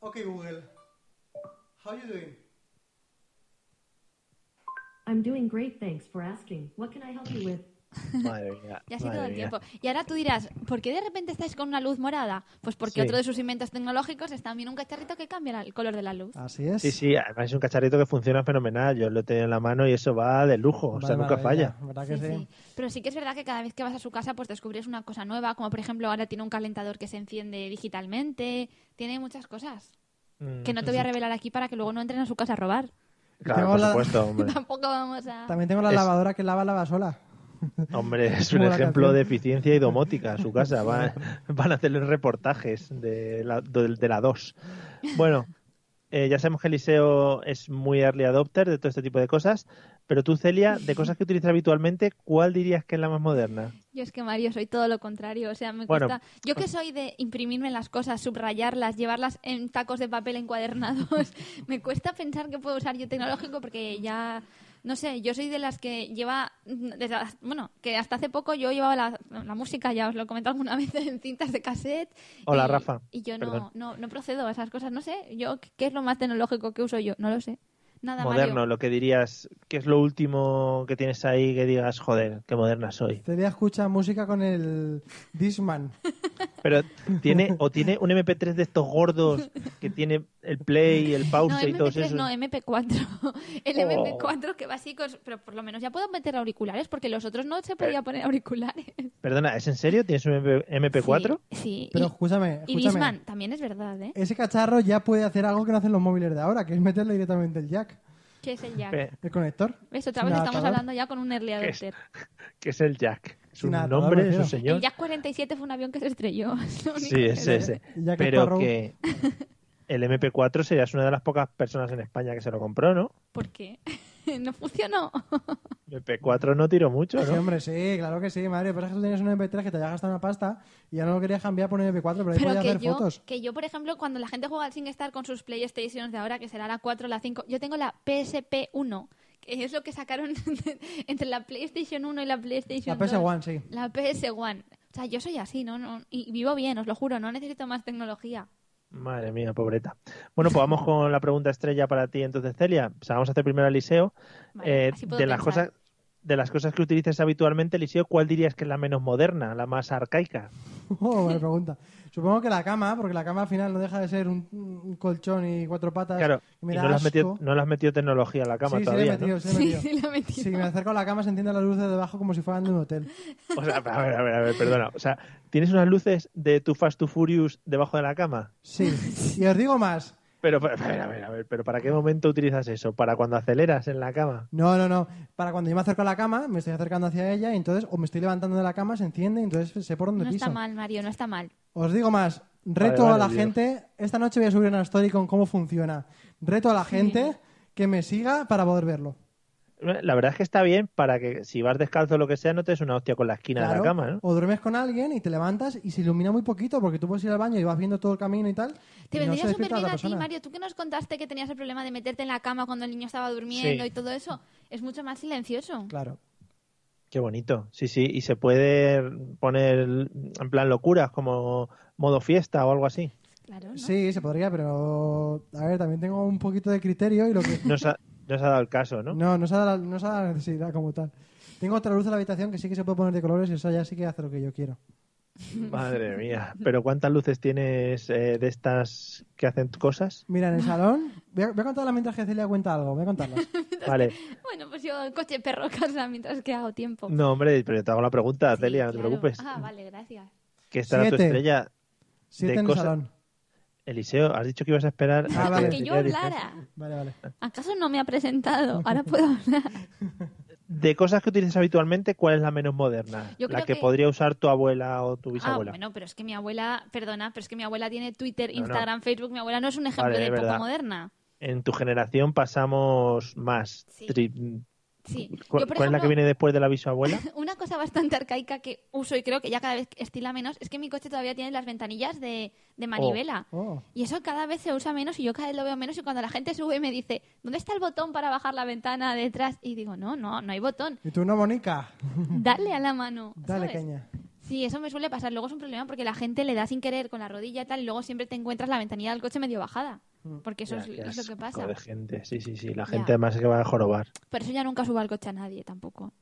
Speaker 3: ok Google, how you doing?
Speaker 5: I'm doing great, thanks for asking. What can I help you with?
Speaker 1: Madre mía.
Speaker 4: Y así
Speaker 1: madre
Speaker 4: todo el
Speaker 1: mía.
Speaker 4: tiempo. Y ahora tú dirás, ¿por qué de repente estáis con una luz morada? Pues porque
Speaker 1: Sí.
Speaker 4: otro de sus inventos tecnológicos es también un cacharrito que cambia el color de la luz.
Speaker 3: Así es.
Speaker 1: Sí, sí, además es un cacharrito que funciona fenomenal. Yo lo he tenido en la mano y eso va de lujo. O sea,
Speaker 3: Vale,
Speaker 1: nunca falla.
Speaker 3: ¿Verdad que
Speaker 4: Sí,
Speaker 3: sí?
Speaker 4: sí. Pero sí que es verdad que cada vez que vas a su casa pues descubres una cosa nueva, como por ejemplo ahora tiene un calentador que se enciende digitalmente, tiene muchas cosas
Speaker 1: Mm,
Speaker 4: que no te voy a revelar aquí para que luego no entren a su casa a robar.
Speaker 1: Claro,
Speaker 3: Tengo
Speaker 1: por
Speaker 3: la-
Speaker 1: supuesto, hombre.
Speaker 4: Tampoco vamos a...
Speaker 3: También tengo la
Speaker 1: Es-
Speaker 3: lavadora que lava lava sola.
Speaker 1: Hombre, es un ejemplo
Speaker 3: canción.
Speaker 1: de eficiencia y domótica. Su casa van, van a hacerle reportajes de la, de, de la 2. Bueno, eh, ya sabemos que Eliseo es muy early adopter de todo este tipo de cosas. Pero tú, Celia, de cosas que utilizas habitualmente, ¿cuál dirías que es la más moderna?
Speaker 4: Yo es que Mario soy todo lo contrario, o sea, me
Speaker 1: Bueno,
Speaker 4: cuesta... Yo que soy de imprimirme las cosas, subrayarlas, llevarlas en tacos de papel encuadernados, me cuesta pensar que puedo usar yo tecnológico porque ya... No sé, yo soy de las que lleva, desde las- bueno, que hasta hace poco yo llevaba la, la música, ya os lo he comentado alguna vez, en cintas de cassette.
Speaker 1: Hola,
Speaker 4: y-
Speaker 1: Rafa.
Speaker 4: Y yo no, no, no procedo a esas cosas, no sé, yo, ¿qué es lo más tecnológico que uso yo? No lo sé. Nada,
Speaker 1: Moderno,
Speaker 4: Mario.
Speaker 1: lo que dirías, ¿qué es lo último que tienes ahí que digas, joder, qué moderna soy?
Speaker 3: Celia escucha música con el Disman.
Speaker 1: Pero tiene, o tiene un MP3 de estos gordos que tiene el play, el
Speaker 4: No,
Speaker 1: pause y todo
Speaker 4: MP3
Speaker 1: eso.
Speaker 4: no, MP4. El
Speaker 1: Oh.
Speaker 4: MP4 que básicos, pero por lo menos ya puedo meter auriculares porque los otros no se podía poner auriculares.
Speaker 1: Perdona, ¿es en serio? ¿Tienes un MP- MP4?
Speaker 4: Sí, sí.
Speaker 3: Pero
Speaker 4: y,
Speaker 3: escúchame,
Speaker 4: y. Discman, también es verdad, ¿eh?
Speaker 3: Ese cacharro ya puede hacer algo que no hacen los móviles de ahora, que es meterle directamente el jack,
Speaker 4: ¿Qué es el jack?
Speaker 3: El conector.
Speaker 4: ¿Ves? Otra vez estamos
Speaker 3: adaptador.
Speaker 4: hablando ya con un early
Speaker 1: ¿Qué es?
Speaker 4: adopter.
Speaker 1: ¿Qué es el Jack? ¿Es un
Speaker 3: nada,
Speaker 1: nombre? ¿Es un señor?
Speaker 4: El Jack 47 fue un avión que se estrelló. es
Speaker 1: Sí, ese, ese.
Speaker 3: Jack
Speaker 1: Pero
Speaker 3: Sparrow.
Speaker 1: que el MP4 serías una de las pocas personas en España que se lo compró, ¿no?
Speaker 4: ¿Por qué? no funcionó.
Speaker 1: MP4 no tiró mucho,
Speaker 3: Sí,
Speaker 1: ¿no?
Speaker 3: hombre, sí, claro que sí, madre. Pero es que tú tenías un MP3 que te había gastado una pasta y ya no lo querías cambiar por un MP4, pero ahí
Speaker 4: Pero
Speaker 3: podías
Speaker 4: que
Speaker 3: hacer
Speaker 4: yo,
Speaker 3: fotos.
Speaker 4: que yo, por ejemplo, cuando la gente juega al SingStar con sus PlayStations de ahora, que será la 4 la 5, yo tengo la PSP1, que es lo que sacaron entre la PlayStation 1 y la PlayStation
Speaker 3: La
Speaker 4: 2.
Speaker 3: PS1, sí.
Speaker 4: La PS1. O sea, yo soy así, ¿no? no y vivo bien, os lo juro, no necesito más tecnología.
Speaker 1: Madre mía, pobreta. Bueno, pues vamos con la pregunta estrella para ti entonces, Celia. O sea, vamos a hacer primero a Eliseo.
Speaker 4: Vale,
Speaker 1: Eh, de las cosas de las cosas que utilizas habitualmente, Eliseo, ¿cuál dirías que es la menos moderna, la más arcaica?
Speaker 3: Oh, buena pregunta. Supongo que la cama, porque la cama al final no deja de ser un, un colchón y cuatro patas.
Speaker 1: Claro,
Speaker 3: y
Speaker 1: y
Speaker 3: me da
Speaker 1: no le has metido,
Speaker 3: asco.
Speaker 1: no le has metido tecnología a la cama
Speaker 3: sí,
Speaker 1: todavía,
Speaker 3: sí, le he
Speaker 1: ¿no?
Speaker 3: metido, sí, le he
Speaker 4: Sí,
Speaker 3: metido.
Speaker 4: sí, lo he metido.
Speaker 3: Si me acerco a la cama se encienden las luces de debajo como si fueran de un hotel.
Speaker 1: O sea, a ver, a ver, a ver, perdona. O sea, ¿tienes unas luces de tu Fast to Furious debajo de la cama?
Speaker 3: Sí. Y os digo más.
Speaker 1: Pero, a ver, a ver, a ver, pero ¿para qué momento utilizas eso? ¿Para cuando aceleras en la cama?
Speaker 3: No, no, no. Para cuando yo me acerco a la cama, me estoy acercando hacia ella y entonces o me estoy levantando de la cama, se enciende y entonces sé por dónde
Speaker 4: No
Speaker 3: piso.
Speaker 4: está mal, Mario, no está mal.
Speaker 3: Os digo más. Reto
Speaker 1: Vale,
Speaker 3: a la
Speaker 1: Dios.
Speaker 3: gente. Esta noche voy a subir una story con cómo funciona. Reto a la gente que me siga para poder verlo.
Speaker 1: La verdad es que está bien para que si vas descalzo o lo que sea, no te des una hostia con la esquina de la cama, ¿no?
Speaker 3: O duermes con alguien y te levantas y se ilumina muy poquito porque tú puedes ir al baño y vas viendo todo el camino y tal.
Speaker 4: Te
Speaker 3: y no
Speaker 4: vendría
Speaker 3: se
Speaker 4: súper bien a ti. Mario. Tú que nos contaste que tenías el problema de meterte en la cama cuando el niño estaba durmiendo
Speaker 1: Sí.
Speaker 4: y todo eso. Es mucho más silencioso.
Speaker 3: Claro.
Speaker 1: Qué bonito. Sí, sí. Y se puede poner en plan locuras, como modo fiesta o algo así.
Speaker 4: Claro, ¿no?
Speaker 3: Sí, se podría, pero a ver, también tengo un poquito de criterio y lo que
Speaker 1: Nos, ha- No se ha dado el caso, ¿no?
Speaker 3: No, no se, ha dado, la- no se ha dado la necesidad como tal. Tengo otra luz en la habitación que sí que se puede poner de colores y eso ya sí que hace lo que yo quiero.
Speaker 1: Madre mía. ¿Pero cuántas luces tienes eh, de estas que hacen cosas?
Speaker 3: Mira, en el salón... Voy a, voy a contarlas mientras que Celia cuenta algo. Voy a contarlas.
Speaker 1: Vale.
Speaker 4: Bueno, pues yo coche perro casa mientras que hago tiempo.
Speaker 1: No, hombre, pero te hago la pregunta,
Speaker 4: Sí,
Speaker 1: Celia, no te preocupes.
Speaker 4: Ah, vale, gracias.
Speaker 1: Que esta era tu estrella.
Speaker 3: Siete
Speaker 1: de
Speaker 3: en el salón.
Speaker 1: Eliseo, has dicho que ibas a esperar
Speaker 3: Ah,
Speaker 1: a
Speaker 3: vale.
Speaker 4: Que yo hablara.
Speaker 3: Vale, vale.
Speaker 4: ¿Acaso no me ha presentado? Ahora puedo hablar.
Speaker 1: De cosas que utilizas habitualmente, ¿cuál es la menos moderna?
Speaker 4: Yo
Speaker 1: la que,
Speaker 4: que-
Speaker 1: podría usar tu abuela o tu
Speaker 4: Ah,
Speaker 1: bisabuela.
Speaker 4: bueno, pero es que mi abuela, perdona, pero es que mi abuela tiene Twitter,
Speaker 1: No, no.
Speaker 4: Instagram, Facebook. Mi abuela no es un ejemplo
Speaker 1: Vale,
Speaker 4: de
Speaker 1: verdad.
Speaker 4: moderna.
Speaker 1: En tu generación pasamos más.
Speaker 4: Sí.
Speaker 1: Tri-
Speaker 4: Sí.
Speaker 1: ¿Cu-
Speaker 4: Yo, por
Speaker 1: ¿Cuál es la que viene después de la bisabuela?
Speaker 4: Una cosa bastante arcaica que uso y creo que ya cada vez estila menos es que mi coche todavía tiene las ventanillas de, de manivela.
Speaker 3: Oh.
Speaker 4: Y eso cada vez se usa menos y yo cada vez lo veo menos y cuando la gente sube me dice, ¿dónde está el botón para bajar la ventana detrás? Y digo, no, no, no hay botón.
Speaker 3: ¿Y tú no, Mónica?
Speaker 4: Dale a la mano.
Speaker 3: Dale,
Speaker 4: ¿sabes?
Speaker 3: caña.
Speaker 4: Sí, eso me suele pasar. Luego es un problema porque la gente le da sin querer con la rodilla y tal y luego siempre te encuentras la ventanilla del coche medio bajada. Porque eso
Speaker 1: Ya,
Speaker 4: es, es lo que pasa.
Speaker 1: de gente. Sí, sí, sí. La
Speaker 4: Ya.
Speaker 1: gente además es que va a jorobar.
Speaker 4: Por eso ya nunca subo al coche a nadie tampoco.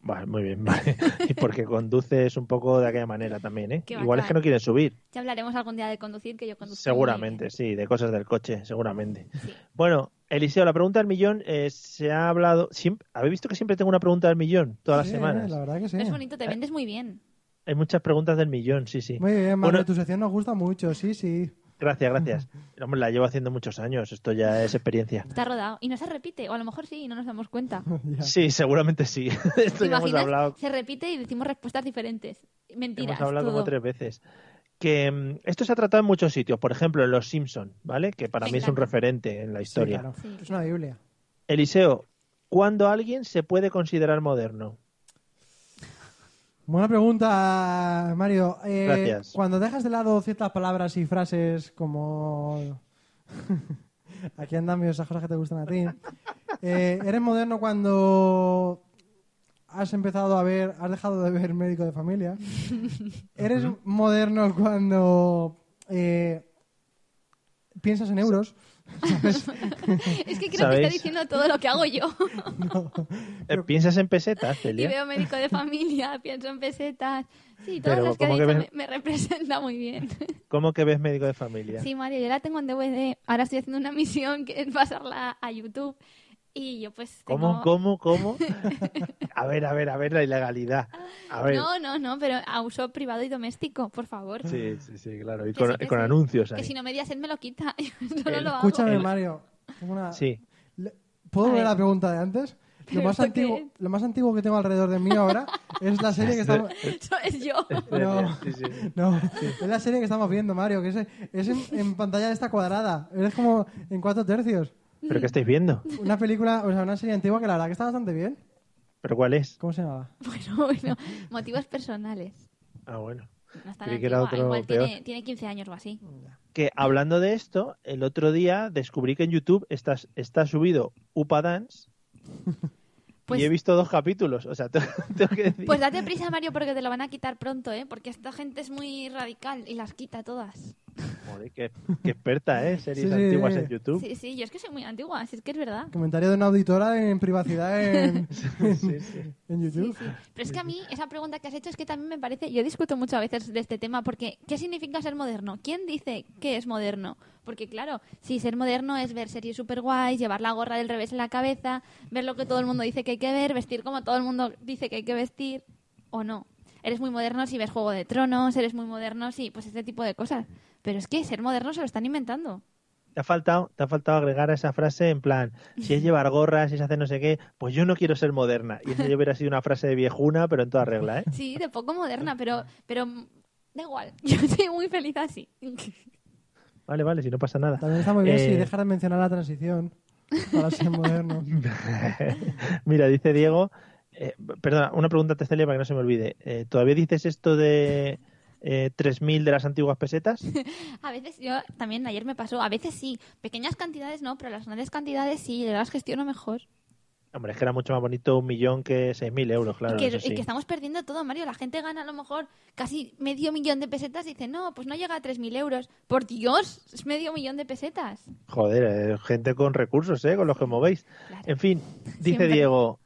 Speaker 1: Vale, muy bien, vale. y porque conduces un poco de aquella manera también, ¿eh? Igual es que no quieren subir.
Speaker 4: Ya hablaremos algún día de conducir que yo conduzco.
Speaker 1: Seguramente, sí, de cosas del coche, seguramente.
Speaker 4: Sí.
Speaker 1: Bueno, Eliseo, la pregunta del millón eh, se ha hablado. Siempre, ¿Habéis visto que siempre tengo una pregunta del millón todas
Speaker 3: Sí,
Speaker 1: las semanas?
Speaker 3: La verdad que sí.
Speaker 4: Es bonito, te vendes muy bien.
Speaker 1: Hay muchas preguntas del millón, sí, sí.
Speaker 3: Muy bien, Mario,
Speaker 1: Bueno,
Speaker 3: tu sección nos gusta mucho, sí, sí.
Speaker 1: Gracias, gracias. Hombre, la llevo haciendo muchos años, esto ya es experiencia.
Speaker 4: Está rodado. Y no se repite, o a lo mejor sí, y no nos damos cuenta.
Speaker 1: Sí, seguramente sí. Esto
Speaker 4: ¿Te
Speaker 1: ya hemos
Speaker 4: imaginas?
Speaker 1: hablado,
Speaker 4: Se repite y decimos respuestas diferentes. Mentiras.
Speaker 1: hemos hablado
Speaker 4: todo.
Speaker 1: como tres veces. Que mm, esto se ha tratado en muchos sitios, por ejemplo, en Los Simpson, ¿vale? Que para
Speaker 4: Me
Speaker 1: mí es un referente en la
Speaker 3: Sí,
Speaker 1: historia.
Speaker 3: claro.
Speaker 4: Sí.
Speaker 3: Es una Biblia.
Speaker 1: Eliseo, ¿cuándo alguien se puede considerar moderno?
Speaker 3: Buena pregunta, Mario. Eh,
Speaker 1: Gracias.
Speaker 3: Cuando dejas de lado ciertas palabras y frases como... Aquí andan esas cosas que te gustan a ti. Eh, ¿Eres moderno cuando has empezado a ver, has dejado de ver médico de familia? ¿Eres moderno cuando eh, piensas en euros?
Speaker 4: Es que creo que está diciendo todo lo que hago yo.
Speaker 1: Eh, ¿Piensas en pesetas,
Speaker 4: y
Speaker 1: Celia?
Speaker 4: veo médico de familia, pienso en pesetas. Sí, todas
Speaker 1: Pero,
Speaker 4: las que ha
Speaker 1: ¿cómo que
Speaker 4: dicho
Speaker 1: ves?
Speaker 4: me, me representa muy bien.
Speaker 1: ¿Cómo que ves médico de familia?
Speaker 4: Sí, Mario, yo la tengo en DVD. Ahora estoy haciendo una misión que es pasarla a YouTube. Y yo pues
Speaker 1: ¿Cómo,
Speaker 4: tengo...
Speaker 1: cómo, cómo? A ver, a ver, a ver la ilegalidad. A ver.
Speaker 4: No, no, no, pero a uso privado y doméstico, por favor.
Speaker 1: Sí, sí, sí, claro. Y
Speaker 4: Que
Speaker 1: con,
Speaker 4: sí, que
Speaker 1: con
Speaker 4: sí.
Speaker 1: anuncios
Speaker 4: Que si no me Mediaset me lo quita. Yo solo
Speaker 1: El-
Speaker 4: lo hago.
Speaker 3: Escúchame,
Speaker 1: El-
Speaker 3: Mario. una-
Speaker 1: Sí.
Speaker 3: ¿Puedo
Speaker 4: A
Speaker 3: ver la pregunta de antes? Lo
Speaker 4: ¿Pero
Speaker 3: más, antiguo, lo más antiguo que tengo alrededor de mí ahora es la serie que estamos...
Speaker 4: Eso es yo.
Speaker 3: No,
Speaker 1: Sí, sí, sí.
Speaker 3: no, es la serie que estamos viendo, Mario, que es, es en, en pantalla de esta cuadrada. Eres como en cuatro tercios.
Speaker 1: ¿Pero qué estáis viendo?
Speaker 3: Una película, o sea, una serie antigua que la verdad que está bastante bien.
Speaker 1: ¿Pero cuál es?
Speaker 3: ¿Cómo se llamaba?
Speaker 4: Bueno, bueno, motivos personales.
Speaker 1: Ah, bueno.
Speaker 4: No es tan
Speaker 1: Creí que era
Speaker 4: antigua.
Speaker 1: otro
Speaker 4: Igual
Speaker 1: peor.
Speaker 4: tiene, tiene 15 años o así.
Speaker 1: Que hablando de esto, el otro día descubrí que en YouTube está, está subido Upa Dance
Speaker 4: Pues-
Speaker 1: y he visto dos capítulos. O sea, tengo, que decir.
Speaker 4: Pues date prisa, Mario, porque te lo van a quitar pronto, ¿eh? Porque esta gente es muy radical y las quita todas.
Speaker 1: Joder, qué, qué experta, ¿eh? Series
Speaker 3: sí,
Speaker 1: antiguas
Speaker 3: sí.
Speaker 1: en YouTube.
Speaker 4: Sí, sí, yo es que soy muy antigua, así es que es verdad.
Speaker 3: Comentario de una auditora en privacidad en,
Speaker 1: Sí, sí.
Speaker 3: En YouTube.
Speaker 4: Sí, sí. Pero es que a mí esa pregunta que has hecho es que también me parece, yo discuto mucho a veces de este tema porque ¿qué significa ser moderno? ¿Quién dice que es moderno? Porque claro, si ser moderno es ver series super guays, llevar la gorra del revés en la cabeza, ver lo que todo el mundo dice que hay que ver, vestir como todo el mundo dice que hay que vestir o no. Eres muy moderno si ves Juego de Tronos, eres muy moderno si pues este tipo de cosas. Pero es que ser moderno se lo están inventando.
Speaker 1: Te ha faltado, te ha faltado agregar a esa frase en plan, si es llevar gorras, si es hacer no sé qué, pues yo no quiero ser moderna. Y eso ya hubiera sido una frase de viejuna, pero en toda regla, ¿eh?
Speaker 4: Sí, de poco moderna, pero pero da igual. Yo estoy muy feliz así.
Speaker 1: Vale, vale, si no pasa nada.
Speaker 3: También está muy bien si
Speaker 1: Eh,
Speaker 3: dejas de mencionar la transición para ser moderno.
Speaker 1: Mira, dice Diego, eh, perdona, una pregunta te Celia para que no se me olvide. Eh, ¿Todavía dices esto de eh, 3.000 de las antiguas pesetas?
Speaker 4: A veces, yo también ayer me pasó, a veces sí, pequeñas cantidades no, pero las grandes cantidades sí, las gestiono mejor.
Speaker 1: Hombre, es que era mucho más bonito un millón que seis mil euros, claro.
Speaker 4: y, que, y estamos perdiendo todo, Mario. La gente gana a lo mejor casi medio millón de pesetas y dice, no, pues no llega a 3.000 euros. Por Dios, es medio millón de pesetas.
Speaker 1: Joder, eh, gente con recursos, ¿eh? Con los que movéis.
Speaker 4: Claro.
Speaker 1: En fin, dice
Speaker 4: Siempre.
Speaker 1: Diego,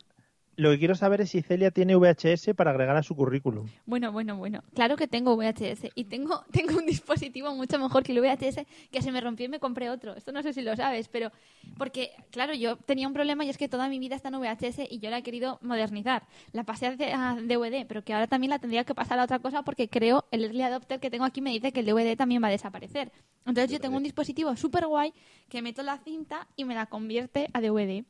Speaker 1: lo que quiero saber es si Celia tiene VHS para agregar a su currículum.
Speaker 4: Bueno, bueno, bueno. Claro que tengo VHS y tengo, tengo un dispositivo mucho mejor que el VHS que se me rompió y me compré otro. Esto no sé si lo sabes, pero porque, claro, yo tenía un problema y es que toda mi vida está en VHS y yo la he querido modernizar. La pasé a DVD, pero que ahora también la tendría que pasar a otra cosa porque creo el early adopter que tengo aquí me dice que el DVD también va a desaparecer. Entonces yo tengo un dispositivo súper guay que meto la cinta y me la convierte a DVD.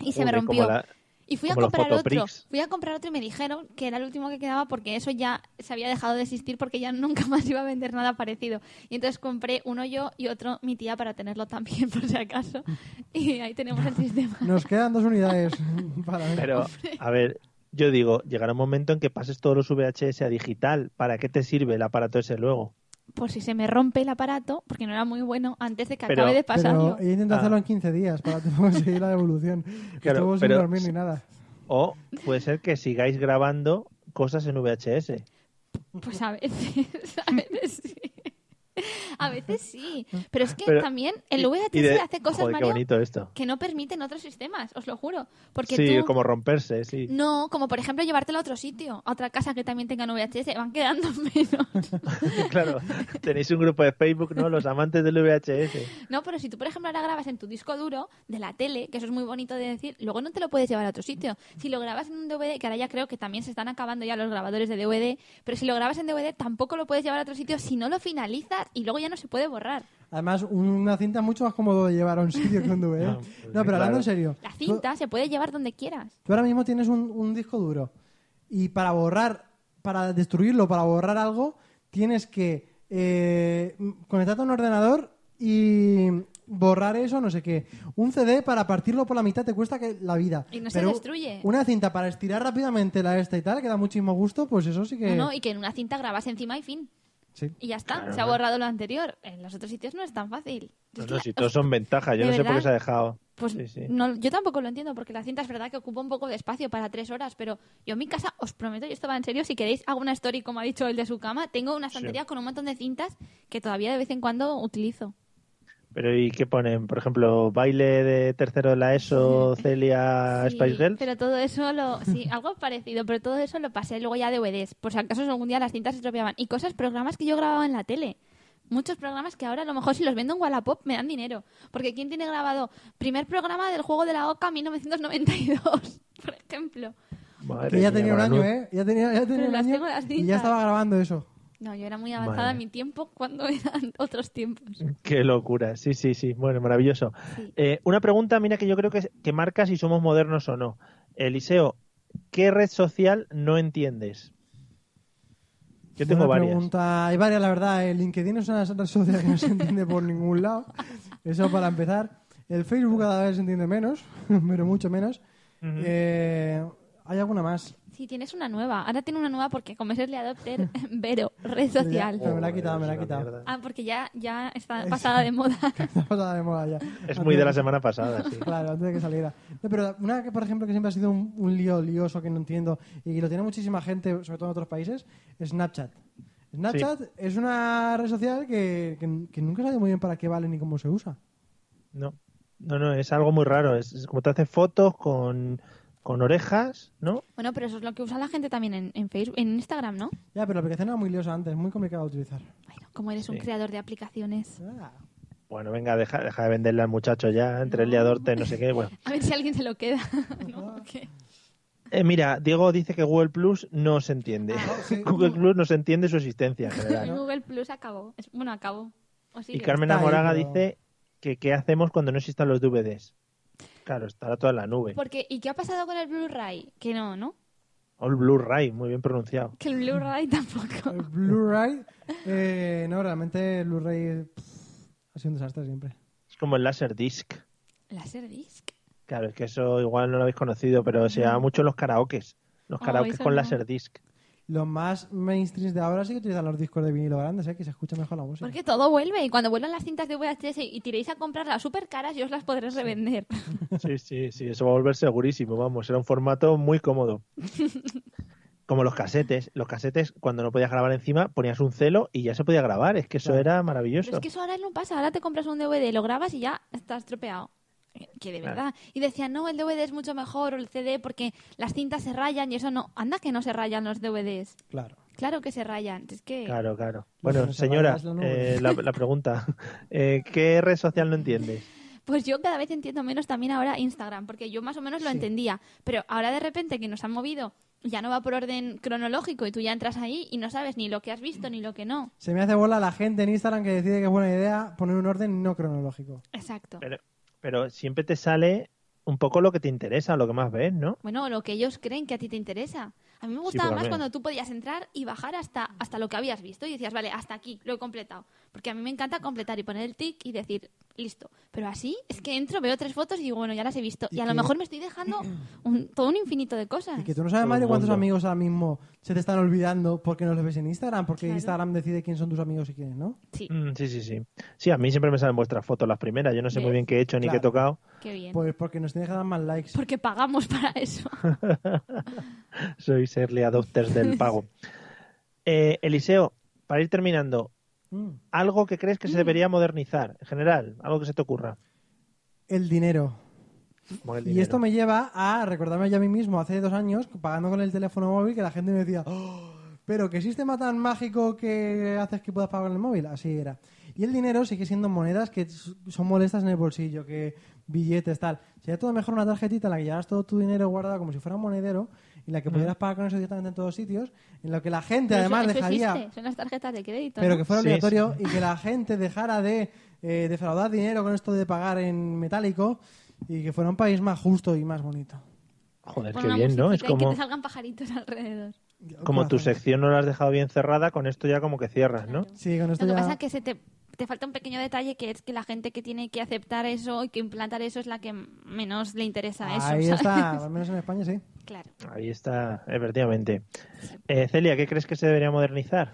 Speaker 4: Y se me rompió.
Speaker 1: como la-
Speaker 4: Y fui a
Speaker 1: como
Speaker 4: comprar otro. Fui a comprar otro y me dijeron que era el último que quedaba porque eso ya se había dejado de existir porque ya nunca más iba a vender nada parecido. Y entonces compré uno yo y otro mi tía para tenerlo también por si acaso. Y ahí tenemos el sistema.
Speaker 3: Nos quedan dos unidades para ver.
Speaker 1: Pero, a ver, yo digo, llegará un momento en que pases todos los VHS a digital. ¿Para qué te sirve el aparato ese luego?
Speaker 4: Por si se me rompe el aparato, porque no era muy bueno antes de que
Speaker 1: Pero-
Speaker 4: acabe de pasarlo.
Speaker 3: Pero intentó
Speaker 1: Ah.
Speaker 3: hacerlo en 15 días para conseguir la devolución.
Speaker 1: Claro,
Speaker 3: sin dormir ni nada.
Speaker 1: O puede ser que sigáis grabando cosas en VHS.
Speaker 4: Pues a veces, a veces sí. A veces sí. Pero es que
Speaker 1: Pero-
Speaker 4: también el VHS hace cosas,
Speaker 1: Joder, qué
Speaker 4: Mario,
Speaker 1: bonito esto.
Speaker 4: que no permiten otros sistemas, os lo juro. Porque
Speaker 1: Sí,
Speaker 4: tú...
Speaker 1: como romperse, sí.
Speaker 4: No, como por ejemplo llevártelo a otro sitio, a otra casa que también tenga VHS, van quedando menos.
Speaker 1: claro, tenéis un grupo de Facebook, ¿no? Los amantes del VHS.
Speaker 4: No, pero si tú, por ejemplo, ahora grabas en tu disco duro de la tele, que eso es muy bonito de decir, luego no te lo puedes llevar a otro sitio. Si lo grabas en un DVD, que ahora ya creo que también se están acabando ya los grabadores de DVD, pero si lo grabas en DVD tampoco lo puedes llevar a otro sitio si no lo finalizas y luego ya no se puede borrar.
Speaker 3: Además, una cinta es mucho más cómodo de llevar a un sitio que un DVD.
Speaker 1: No, pues
Speaker 3: pero hablando en serio.
Speaker 4: La
Speaker 3: tú-
Speaker 4: cinta se puede llevar donde quieras.
Speaker 3: Tú ahora mismo tienes un, un disco duro y para borrar, para destruirlo, para borrar algo, tienes que eh, conectarte a un ordenador y borrar eso, no sé qué. Un CD para partirlo por la mitad te cuesta que la vida.
Speaker 4: Y no se
Speaker 3: Pero
Speaker 4: destruye.
Speaker 3: Una cinta para estirar rápidamente la esta y tal, que da muchísimo gusto, pues eso sí que...
Speaker 4: No, no, y que en una cinta grabas encima y fin.
Speaker 3: Sí.
Speaker 4: Y ya está,
Speaker 1: Claro,
Speaker 4: se ha borrado lo anterior. En los otros sitios no es tan fácil.
Speaker 1: No,
Speaker 4: Es
Speaker 1: no,
Speaker 4: la-
Speaker 1: si todos son ventajas. Yo
Speaker 4: ¿De
Speaker 1: no sé por qué se ha dejado.
Speaker 4: Pues
Speaker 1: Sí, sí.
Speaker 4: no, yo tampoco lo entiendo, porque la cinta es verdad que ocupa un poco de espacio para tres horas, pero yo en mi casa, os prometo, y esto va en serio, si queréis alguna story, como ha dicho el de su cama, tengo una estantería con un montón de cintas que todavía de vez en cuando utilizo.
Speaker 1: Pero ¿y qué ponen? Por ejemplo, baile de tercero de la ESO, Celia
Speaker 4: Sí,
Speaker 1: Spice Girls.
Speaker 4: Pero todo eso lo. Sí, algo parecido, pero todo eso lo pasé luego ya de DVDs. Por si acaso algún día las cintas se estropeaban. Y cosas, programas que yo grababa en la tele. Muchos programas que ahora a lo mejor si los vendo en Wallapop me dan dinero. Porque ¿quién tiene grabado? Primer programa del juego de la OCA 1992, por ejemplo.
Speaker 1: Madre
Speaker 3: Que ya
Speaker 1: mía,
Speaker 3: tenía un año, ¿eh? Ya tenía, ya tenía un año y ya estaba grabando eso.
Speaker 4: No, yo era muy avanzada en mi tiempo cuando eran otros tiempos.
Speaker 1: Qué locura. Sí, sí, sí. Bueno, maravilloso.
Speaker 4: Sí.
Speaker 1: Eh, una pregunta, mira, que yo creo que, que marca si somos modernos o no. Eliseo, ¿qué red social no entiendes? Yo tengo varias.
Speaker 3: pregunta. Hay varias, la verdad. El LinkedIn es una red social que no se entiende por ningún lado. Eso para empezar. El Facebook cada vez se entiende menos, pero mucho menos. Eh, hay alguna más.
Speaker 4: Sí, tienes una nueva. Ahora tiene una nueva porque como es Early Adopter, Vero, red social.
Speaker 3: Pero me la ha quitado, me la ha quitado.
Speaker 4: Ah, porque ya, ya está pasada de moda.
Speaker 3: Está pasada de moda ya.
Speaker 1: Es muy de la semana pasada, sí.
Speaker 3: Claro, antes de que saliera. No, pero una que, por ejemplo, que siempre ha sido un, un lío lioso que no entiendo y que lo tiene muchísima gente, sobre todo en otros países, es Snapchat. Snapchat es una red social que, que, que nunca sabido muy bien para qué vale ni cómo se usa.
Speaker 1: No, no, no, es algo muy raro. Es, es como te hace fotos con, con orejas, ¿no?
Speaker 4: Bueno, pero eso es lo que usa la gente también en, en Facebook, en Instagram, ¿no?
Speaker 3: Ya, pero la aplicación era muy liosa antes, muy complicada de utilizar.
Speaker 4: Bueno, como eres un creador de aplicaciones.
Speaker 3: Ah,
Speaker 1: Bueno, venga, deja, deja de venderle al muchacho ya, entre el liadorte, no sé qué. Bueno.
Speaker 4: A ver si alguien se lo queda. ¿no? ¿Qué?
Speaker 1: Eh, mira, Diego dice que Google Plus no se entiende.
Speaker 3: sí.
Speaker 1: Google Plus no se entiende su existencia en general.
Speaker 4: Google Plus acabó. Bueno, acabó. O.
Speaker 1: Y Carmen
Speaker 3: ahí,
Speaker 1: Amoraga
Speaker 3: pero-
Speaker 1: dice que qué hacemos cuando no existan los DVDs. Claro, estará toda en la nube.
Speaker 4: Porque, ¿Y qué ha pasado con el Blu-ray? Que no, ¿no?
Speaker 1: O el Blu-ray, muy bien pronunciado.
Speaker 4: Que el Blu-ray
Speaker 3: el
Speaker 4: tampoco.
Speaker 3: Blu-ray, eh, no, realmente el Blu-ray ha sido un desastre siempre.
Speaker 1: Es como el Laserdisc.
Speaker 4: Laserdisc.
Speaker 1: Claro, es que eso igual no lo habéis conocido, pero se llama mucho los karaokes. Los
Speaker 4: Oh,
Speaker 1: karaokes con
Speaker 4: no.
Speaker 1: Laserdisc.
Speaker 3: Los más mainstreams de ahora sí que utilizan los discos de vinilo grandes, ¿eh? que se escucha mejor la música.
Speaker 4: Porque todo vuelve y cuando vuelvan las cintas de VHS y tiréis a comprarlas súper caras, yo os las podré revender.
Speaker 1: Sí, sí, sí, eso va a volver segurísimo, vamos, era un formato muy cómodo. Como los casetes, los casetes cuando no podías grabar encima ponías un celo y ya se podía grabar, es que eso
Speaker 3: Claro.
Speaker 1: era
Speaker 4: Pero
Speaker 1: maravilloso.
Speaker 4: es que eso ahora no pasa, ahora te compras un DVD, lo grabas y ya está estropeado. Que de
Speaker 1: Claro.
Speaker 4: verdad. Y decían, no, el DVD es mucho mejor o el CD porque las cintas se rayan y eso no. Anda que no se rayan los DVDs.
Speaker 3: Claro.
Speaker 4: Claro que se rayan. Es que.
Speaker 1: Claro, claro. Bueno,
Speaker 3: no se
Speaker 1: señora, eh, la, la pregunta, eh, ¿qué red social no entiendes?
Speaker 4: Pues yo cada vez entiendo menos también ahora Instagram, porque yo más o menos lo
Speaker 3: Sí.
Speaker 4: entendía. Pero ahora de repente que nos han movido, ya no va por orden cronológico y tú ya entras ahí y no sabes ni lo que has visto ni lo que no.
Speaker 3: Se me hace bola la gente en Instagram que decide que es buena idea poner un orden no cronológico.
Speaker 4: Exacto.
Speaker 1: Pero, pero siempre te sale un poco lo que te interesa, lo que más ves, ¿no?
Speaker 4: Bueno, lo que ellos creen que a ti te interesa. A mí me gustaba más cuando tú podías entrar y bajar hasta, hasta lo que habías visto y decías, vale, hasta aquí, lo he completado. Porque a mí me encanta completar y poner el tic y decir, listo. Pero así es que entro, veo tres fotos y digo, bueno, ya las he visto. Y,
Speaker 3: Y
Speaker 4: a lo mejor me estoy dejando un- todo un infinito de cosas.
Speaker 3: Y que tú no sabes, Mario,
Speaker 1: el
Speaker 3: cuántos amigos ahora mismo se te están olvidando porque no los ves en Instagram, porque
Speaker 4: Claro.
Speaker 3: Instagram decide quién son tus amigos y quiénes no.
Speaker 4: Sí,
Speaker 1: Mm, sí, sí, sí. Sí, a mí siempre me salen vuestras fotos las primeras. Yo no sé muy bien qué he hecho ni qué he tocado.
Speaker 4: qué bien.
Speaker 3: Pues porque nos tienes que dar más likes.
Speaker 4: Porque pagamos para eso.
Speaker 1: Sois early adopters del pago. Eh, Eliseo, para ir terminando. Algo que crees que se debería modernizar, en general, algo que se te ocurra.
Speaker 3: El dinero. Y esto me lleva a recordarme yo a mí mismo hace dos años, pagando con el teléfono móvil, que la gente me decía, "Oh, pero qué sistema tan mágico que haces que puedas pagar con el móvil. Así era. Y el dinero sigue siendo monedas que son molestas en el bolsillo, que billetes, tal. Sería todo mejor una tarjetita en la que llevas todo tu dinero guardado como si fuera un monedero y la que pudieras pagar con eso directamente en todos sitios, en lo que la gente
Speaker 4: Pero
Speaker 3: además
Speaker 4: eso, eso
Speaker 3: dejaría
Speaker 4: existe, son las tarjetas de crédito.
Speaker 3: pero
Speaker 4: ¿no?
Speaker 3: que fuera
Speaker 1: Sí,
Speaker 3: obligatorio y que la gente dejara de eh, defraudar dinero con esto de pagar en metálico y que fuera un país más justo y más bonito.
Speaker 1: Joder, qué bien, ¿no? Es
Speaker 4: y que
Speaker 1: como,
Speaker 4: te salgan pajaritos alrededor.
Speaker 1: como tu sección no la has dejado bien cerrada, con esto ya como que cierras, ¿no?
Speaker 3: Sí, con esto
Speaker 4: Lo que
Speaker 3: ya...
Speaker 4: pasa es que se te, te falta un pequeño detalle que es que la gente que tiene que aceptar eso y que implantar eso es la que menos le interesa eso.
Speaker 3: Ahí
Speaker 4: ¿sabes?
Speaker 3: está, al menos en España sí.
Speaker 4: Claro.
Speaker 1: Ahí está, efectivamente. Eh, Celia, ¿qué crees que se debería modernizar?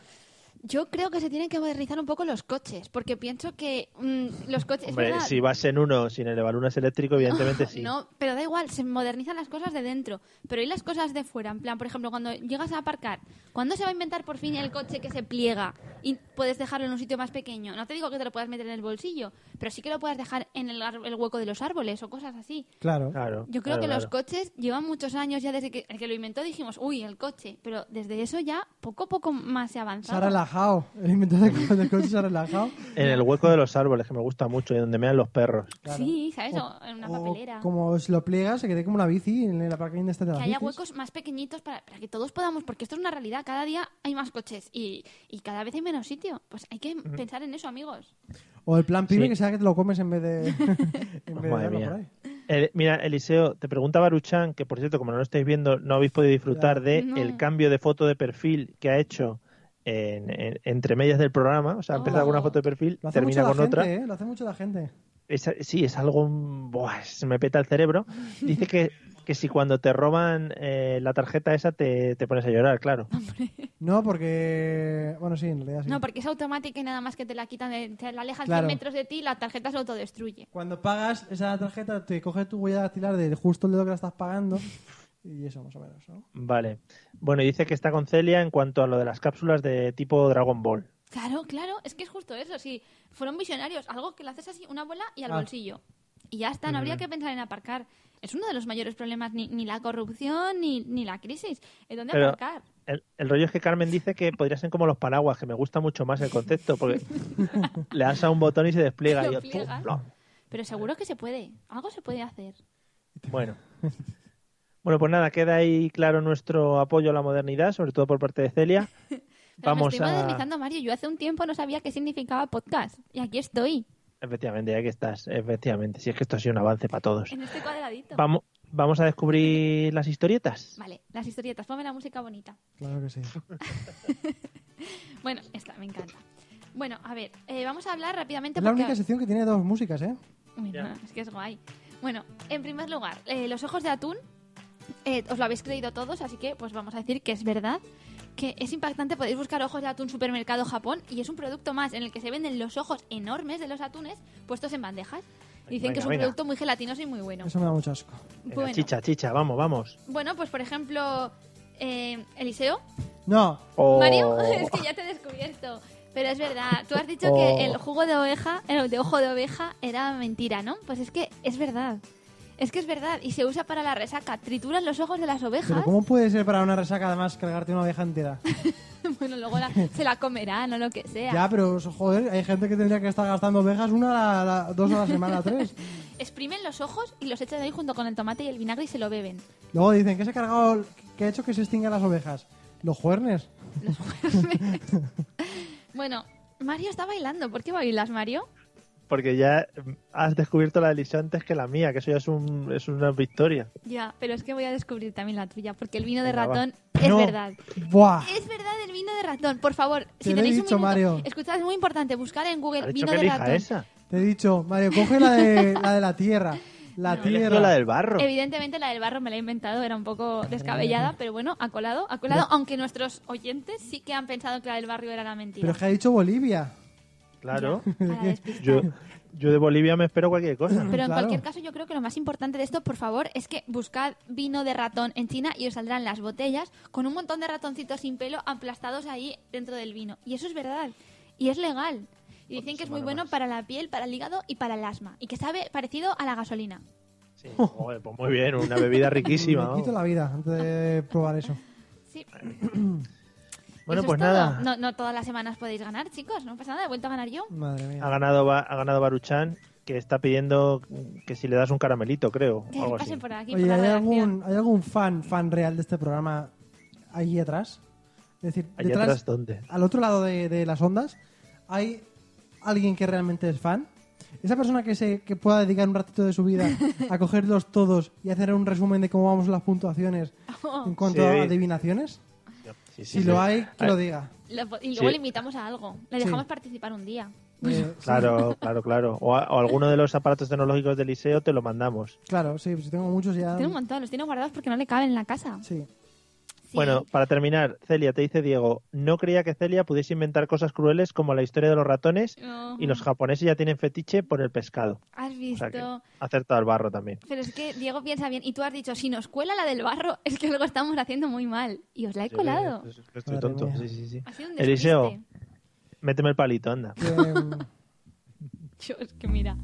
Speaker 4: Yo creo que se tienen que modernizar un poco los coches, porque pienso que mm, los coches... es
Speaker 1: Hombre,
Speaker 4: verdad,
Speaker 1: si vas en uno sin elevar uno es eléctrico, evidentemente sí.
Speaker 4: No, pero da igual, se modernizan las cosas de dentro. Pero ¿y las cosas de fuera? En plan, por ejemplo, cuando llegas a aparcar, ¿cuándo se va a inventar por fin el coche que se pliega y puedes dejarlo en un sitio más pequeño? No te digo que te lo puedas meter en el bolsillo, pero sí que lo puedas dejar en el, el hueco de los árboles o cosas así.
Speaker 3: Claro.
Speaker 1: Claro.
Speaker 4: Yo creo
Speaker 1: claro,
Speaker 4: que los coches llevan muchos años ya desde que el que lo inventó dijimos, uy, el coche. Pero desde eso ya poco a poco más se ha avanzado.
Speaker 3: Relajado. El inventor de co- del coche se ha relajado.
Speaker 1: En el hueco de los árboles, que me gusta mucho, y donde mean los perros.
Speaker 3: Claro.
Speaker 4: Sí, ¿sabes? O en una
Speaker 3: O
Speaker 4: papelera.
Speaker 3: como si lo pliegas, se quede como una bici en el aparcamiento este de
Speaker 4: que haya
Speaker 3: bicis.
Speaker 4: huecos más pequeñitos para, para que todos podamos, porque esto es una realidad, cada día hay más coches y, y cada vez hay menos sitio. Pues hay que pensar en eso, amigos.
Speaker 3: O el plan pibe
Speaker 1: Sí.
Speaker 3: que sea que te lo comes en vez de, en vez de
Speaker 1: Madre
Speaker 3: darlo
Speaker 1: mía.
Speaker 3: por ahí.
Speaker 1: Mira, Eliseo, te pregunta Baruchan, que por cierto, como no lo estáis viendo, no habéis podido disfrutar
Speaker 3: Claro.
Speaker 1: de
Speaker 4: No.
Speaker 1: el cambio de foto de perfil que ha hecho en- en- entre medias del programa. O sea,
Speaker 4: Oh.
Speaker 1: con una foto de perfil,
Speaker 3: Lo hace mucho
Speaker 1: termina
Speaker 3: la
Speaker 1: con
Speaker 3: gente,
Speaker 1: otra.
Speaker 3: ¿eh? Lo hace mucho la gente.
Speaker 1: Es- sí, es algo. buah, se me peta el cerebro. Dice que, que si cuando te roban eh, la tarjeta esa te, te pones a llorar, claro.
Speaker 3: No, porque... Bueno, sí, en realidad sí.
Speaker 4: No, porque es automática y nada más que te la quitan, de- te la alejan
Speaker 3: Claro.
Speaker 4: 100 metros de ti, la tarjeta se autodestruye.
Speaker 3: Cuando pagas esa tarjeta, te coge tu huella dactilar de justo el dedo que la estás pagando y eso más o menos, ¿no?
Speaker 1: Vale. Bueno, y dice que está con Celia en cuanto a lo de las cápsulas de tipo Dragon Ball.
Speaker 4: Claro, claro, es que es justo eso. Si fueron visionarios, algo que lo haces así, una bola y al
Speaker 3: Ah.
Speaker 4: bolsillo. Y ya está, no habría que pensar en aparcar. Es uno de los mayores problemas, ni, ni la corrupción ni, ni la crisis. ¿En dónde
Speaker 1: Pero-
Speaker 4: aparcar?
Speaker 1: El, el rollo es que Carmen dice que podría ser como los paraguas, que me gusta mucho más el concepto, porque le das a un botón y se despliega.
Speaker 4: Pero seguro que se puede. Algo se puede hacer.
Speaker 1: Bueno. Bueno, pues nada, queda ahí claro nuestro apoyo a la modernidad, sobre todo por parte de Celia.
Speaker 4: Pero
Speaker 1: Vamos
Speaker 4: me estoy
Speaker 1: a...
Speaker 4: modernizando, Mario. Yo hace un tiempo no sabía qué significaba podcast. Y aquí estoy,
Speaker 1: Efectivamente, ya que estás, efectivamente. Si es que esto ha sido un avance para todos.
Speaker 4: en este cuadradito.
Speaker 1: Vamos, vamos a descubrir las historietas.
Speaker 4: Vale, las historietas. Ponme la música bonita.
Speaker 3: Claro que sí.
Speaker 4: Bueno, esta me encanta. Bueno, a ver, eh, vamos a hablar rápidamente
Speaker 3: Es la
Speaker 4: porque...
Speaker 3: única sección que tiene dos músicas, ¿eh?
Speaker 4: No, es que es guay. Bueno, en primer lugar, eh, los ojos de atún, eh, os lo habéis creído todos, así que pues vamos a decir que es verdad. que es impactante. Podéis buscar ojos de atún supermercado Japón y es un producto más en el que se venden los ojos enormes de los atunes puestos en bandejas. Dicen
Speaker 1: Venga,
Speaker 4: que es un
Speaker 1: venga.
Speaker 4: producto muy gelatinoso y muy bueno.
Speaker 3: Eso me da mucho asco.
Speaker 1: Venga,
Speaker 4: Bueno.
Speaker 1: Chicha, chicha, vamos, vamos.
Speaker 4: Bueno, pues por ejemplo, eh, Eliseo,
Speaker 3: No,
Speaker 1: Oh.
Speaker 4: Mario, es que ya te he descubierto. Pero es verdad, tú has dicho
Speaker 1: Oh.
Speaker 4: que el jugo de oveja, el de ojo de oveja, era mentira, ¿no? Pues es que es verdad. Es que es verdad. Y se usa para la resaca. Trituran los ojos de las
Speaker 3: pero
Speaker 4: ovejas.
Speaker 3: ¿cómo puede ser para una resaca además cargarte una oveja entera?
Speaker 4: bueno, luego la- se la comerán o lo que sea.
Speaker 3: Ya, pero joder, hay gente que tendría que estar gastando ovejas una la, la- dos a la semana, tres.
Speaker 4: Exprimen los ojos y los echan ahí junto con el tomate y el vinagre y se lo beben.
Speaker 3: Luego dicen que se ha cargado, que ha hecho que se extingan las ovejas. Los juernes.
Speaker 4: Bueno, Mario está bailando. ¿Por qué bailas, Mario?
Speaker 1: Porque ya has descubierto la Eliseo antes que la mía, que eso ya es, un, es una victoria.
Speaker 4: Ya, pero es que voy a descubrir también la tuya, porque el vino de
Speaker 1: Venga, va.
Speaker 4: ratón es
Speaker 3: No.
Speaker 4: verdad.
Speaker 3: Buah.
Speaker 4: Es verdad el vino de ratón. Por favor, si
Speaker 3: Te lo he
Speaker 4: tenéis
Speaker 3: dicho,
Speaker 4: un minuto,
Speaker 3: Mario.
Speaker 4: escuchad, es muy importante buscar en
Speaker 1: Ha
Speaker 4: Google
Speaker 1: dicho
Speaker 4: vino
Speaker 1: que
Speaker 4: de
Speaker 1: elija
Speaker 4: ratón.
Speaker 1: esa.
Speaker 3: Te he dicho, Mario, coge la de la, de la tierra. La
Speaker 4: No.
Speaker 1: He elegido
Speaker 3: tierra.
Speaker 1: la del barro.
Speaker 4: Evidentemente la del barro me la he inventado, era un poco descabellada, pero bueno, ha colado, ha colado, aunque nuestros oyentes sí que han pensado que la del barrio era la mentira.
Speaker 3: Pero es que ha dicho Bolivia.
Speaker 1: Claro. Yo, yo de Bolivia me espero cualquier cosa.
Speaker 4: Pero en
Speaker 3: Claro.
Speaker 4: cualquier caso, yo creo que lo más importante de esto, por favor, es que buscad vino de ratón en China y os saldrán las botellas con un montón de ratoncitos sin pelo aplastados ahí dentro del vino. Y eso es verdad. Y es legal. Y dicen que es muy bueno para la piel, para el hígado y para el asma. Y que sabe parecido a la gasolina.
Speaker 1: Sí. Joder, pues muy bien, una bebida riquísima.
Speaker 3: Me quito la vida antes de probar eso.
Speaker 4: Sí.
Speaker 1: Bueno, pues nada.
Speaker 4: No, no todas las semanas podéis ganar, chicos. No pasa nada, he vuelto a ganar yo.
Speaker 3: Madre
Speaker 1: Ha
Speaker 3: mía.
Speaker 1: ganado, Ba- ha ganado Baruchan, que está pidiendo que si le das un caramelito, creo.
Speaker 4: Que
Speaker 1: algo así.
Speaker 4: pasen por aquí,
Speaker 3: Oye,
Speaker 4: por
Speaker 3: ¿hay algún, ¿hay algún fan, fan real de este programa allí atrás? Es decir,
Speaker 1: Allí
Speaker 3: detrás,
Speaker 1: atrás, ¿dónde?
Speaker 3: al otro lado de, de las ondas, ¿hay alguien que realmente es fan? Esa persona que se que pueda dedicar un ratito de su vida a cogerlos todos y hacer un resumen de cómo vamos las puntuaciones en cuanto
Speaker 1: Sí.
Speaker 3: a adivinaciones.
Speaker 1: Sí, sí,
Speaker 3: Si
Speaker 1: sí.
Speaker 3: lo hay, que lo diga.
Speaker 4: Lo- y luego
Speaker 1: Sí.
Speaker 4: le invitamos a algo. Le
Speaker 3: Sí.
Speaker 4: dejamos participar un día.
Speaker 3: Eh,
Speaker 1: Claro, claro, claro. O, a- o alguno de los aparatos tecnológicos del liceo te lo mandamos.
Speaker 3: claro, sí, si tengo muchos ya.
Speaker 4: Tiene un montón, los tiene guardados porque no le caben en la casa.
Speaker 3: Sí.
Speaker 4: Sí.
Speaker 1: Bueno, para terminar, Celia, te dice Diego, no creía que Celia pudiese inventar cosas crueles como la historia de los ratones y los japoneses ya tienen fetiche por el pescado.
Speaker 4: Has
Speaker 1: O
Speaker 4: visto.
Speaker 1: sea que ha acertado el barro también.
Speaker 4: Pero es que Diego piensa bien. Y tú has dicho, si nos cuela la del barro, es que algo estamos haciendo muy mal. Y os la he colado.
Speaker 1: Sí, Estoy tonto. Sí, sí, sí. Eliseo, méteme el palito, anda.
Speaker 4: Dios, que mira.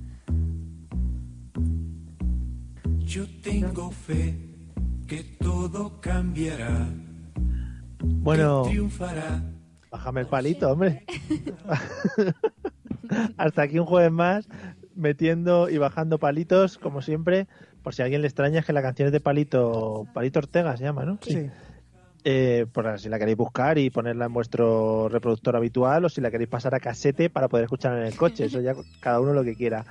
Speaker 6: Yo tengo fe que todo cambiará,
Speaker 1: Bueno, bájame el palito, hombre. Hasta aquí un jueves más, metiendo y bajando palitos, como siempre. Por si a alguien le extraña, es que la canción es de Palito, Palito Ortega se llama, ¿no?
Speaker 3: sí.
Speaker 1: Eh, por si la queréis buscar y ponerla en vuestro reproductor habitual o si la queréis pasar a casete para poder escucharla en el coche. Eso ya cada uno lo que quiera.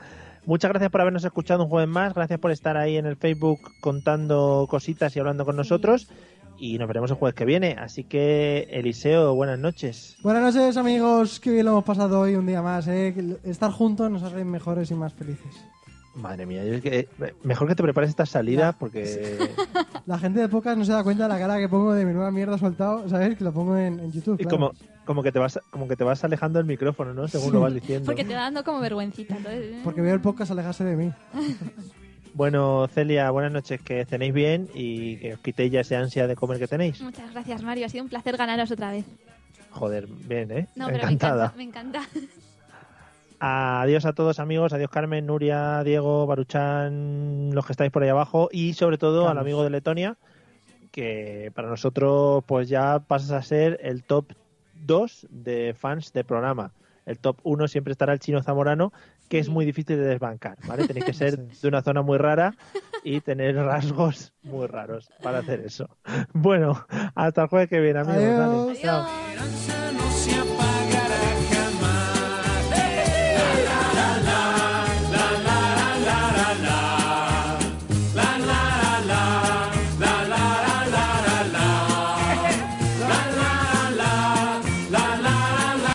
Speaker 1: Muchas gracias por habernos escuchado un jueves más. Gracias por estar ahí en el Facebook contando cositas y hablando con nosotros. Y nos veremos el jueves que viene. Así que, Eliseo, buenas noches.
Speaker 3: Buenas noches, amigos. Qué bien lo hemos pasado hoy un día más. ¿eh? Que Estar juntos nos hace mejores y más felices.
Speaker 1: Madre mía, yo es que, eh, mejor que te prepares esta salida porque
Speaker 3: La gente de pocas no se da cuenta de la cara que pongo de mi nueva mierda soltado, ¿sabes? Que lo pongo en, en YouTube.
Speaker 1: y
Speaker 3: claro.
Speaker 1: como, como que te vas como que te vas alejando el micrófono, ¿no? Según lo vas diciendo.
Speaker 4: Porque te va dando como vergüencita. entonces.
Speaker 3: Porque veo el podcast alejarse de mí.
Speaker 1: Bueno, Celia, buenas noches, que cenéis bien y que os quitéis ya esa ansia de comer que tenéis.
Speaker 4: Muchas gracias, Mario. Ha sido un placer ganaros otra vez.
Speaker 1: Joder, bien, ¿eh?
Speaker 4: No, pero
Speaker 1: Encantada.
Speaker 4: me encanta. Me encanta.
Speaker 1: Adiós a todos, amigos. Adiós, Carmen, Nuria, Diego, Baruchan, los que estáis por ahí abajo. Y sobre todo al amigo de Letonia, que para nosotros pues ya pasas a ser el top 2 de fans del programa. El top 1 siempre estará el chino zamorano, que es muy difícil de desbancar, ¿vale? Tenéis que ser de una zona muy rara y tener rasgos muy raros para hacer eso. Bueno, hasta el jueves que viene, amigos. Dale,
Speaker 3: Adiós.
Speaker 1: chao.
Speaker 4: Adiós.
Speaker 6: Esperanza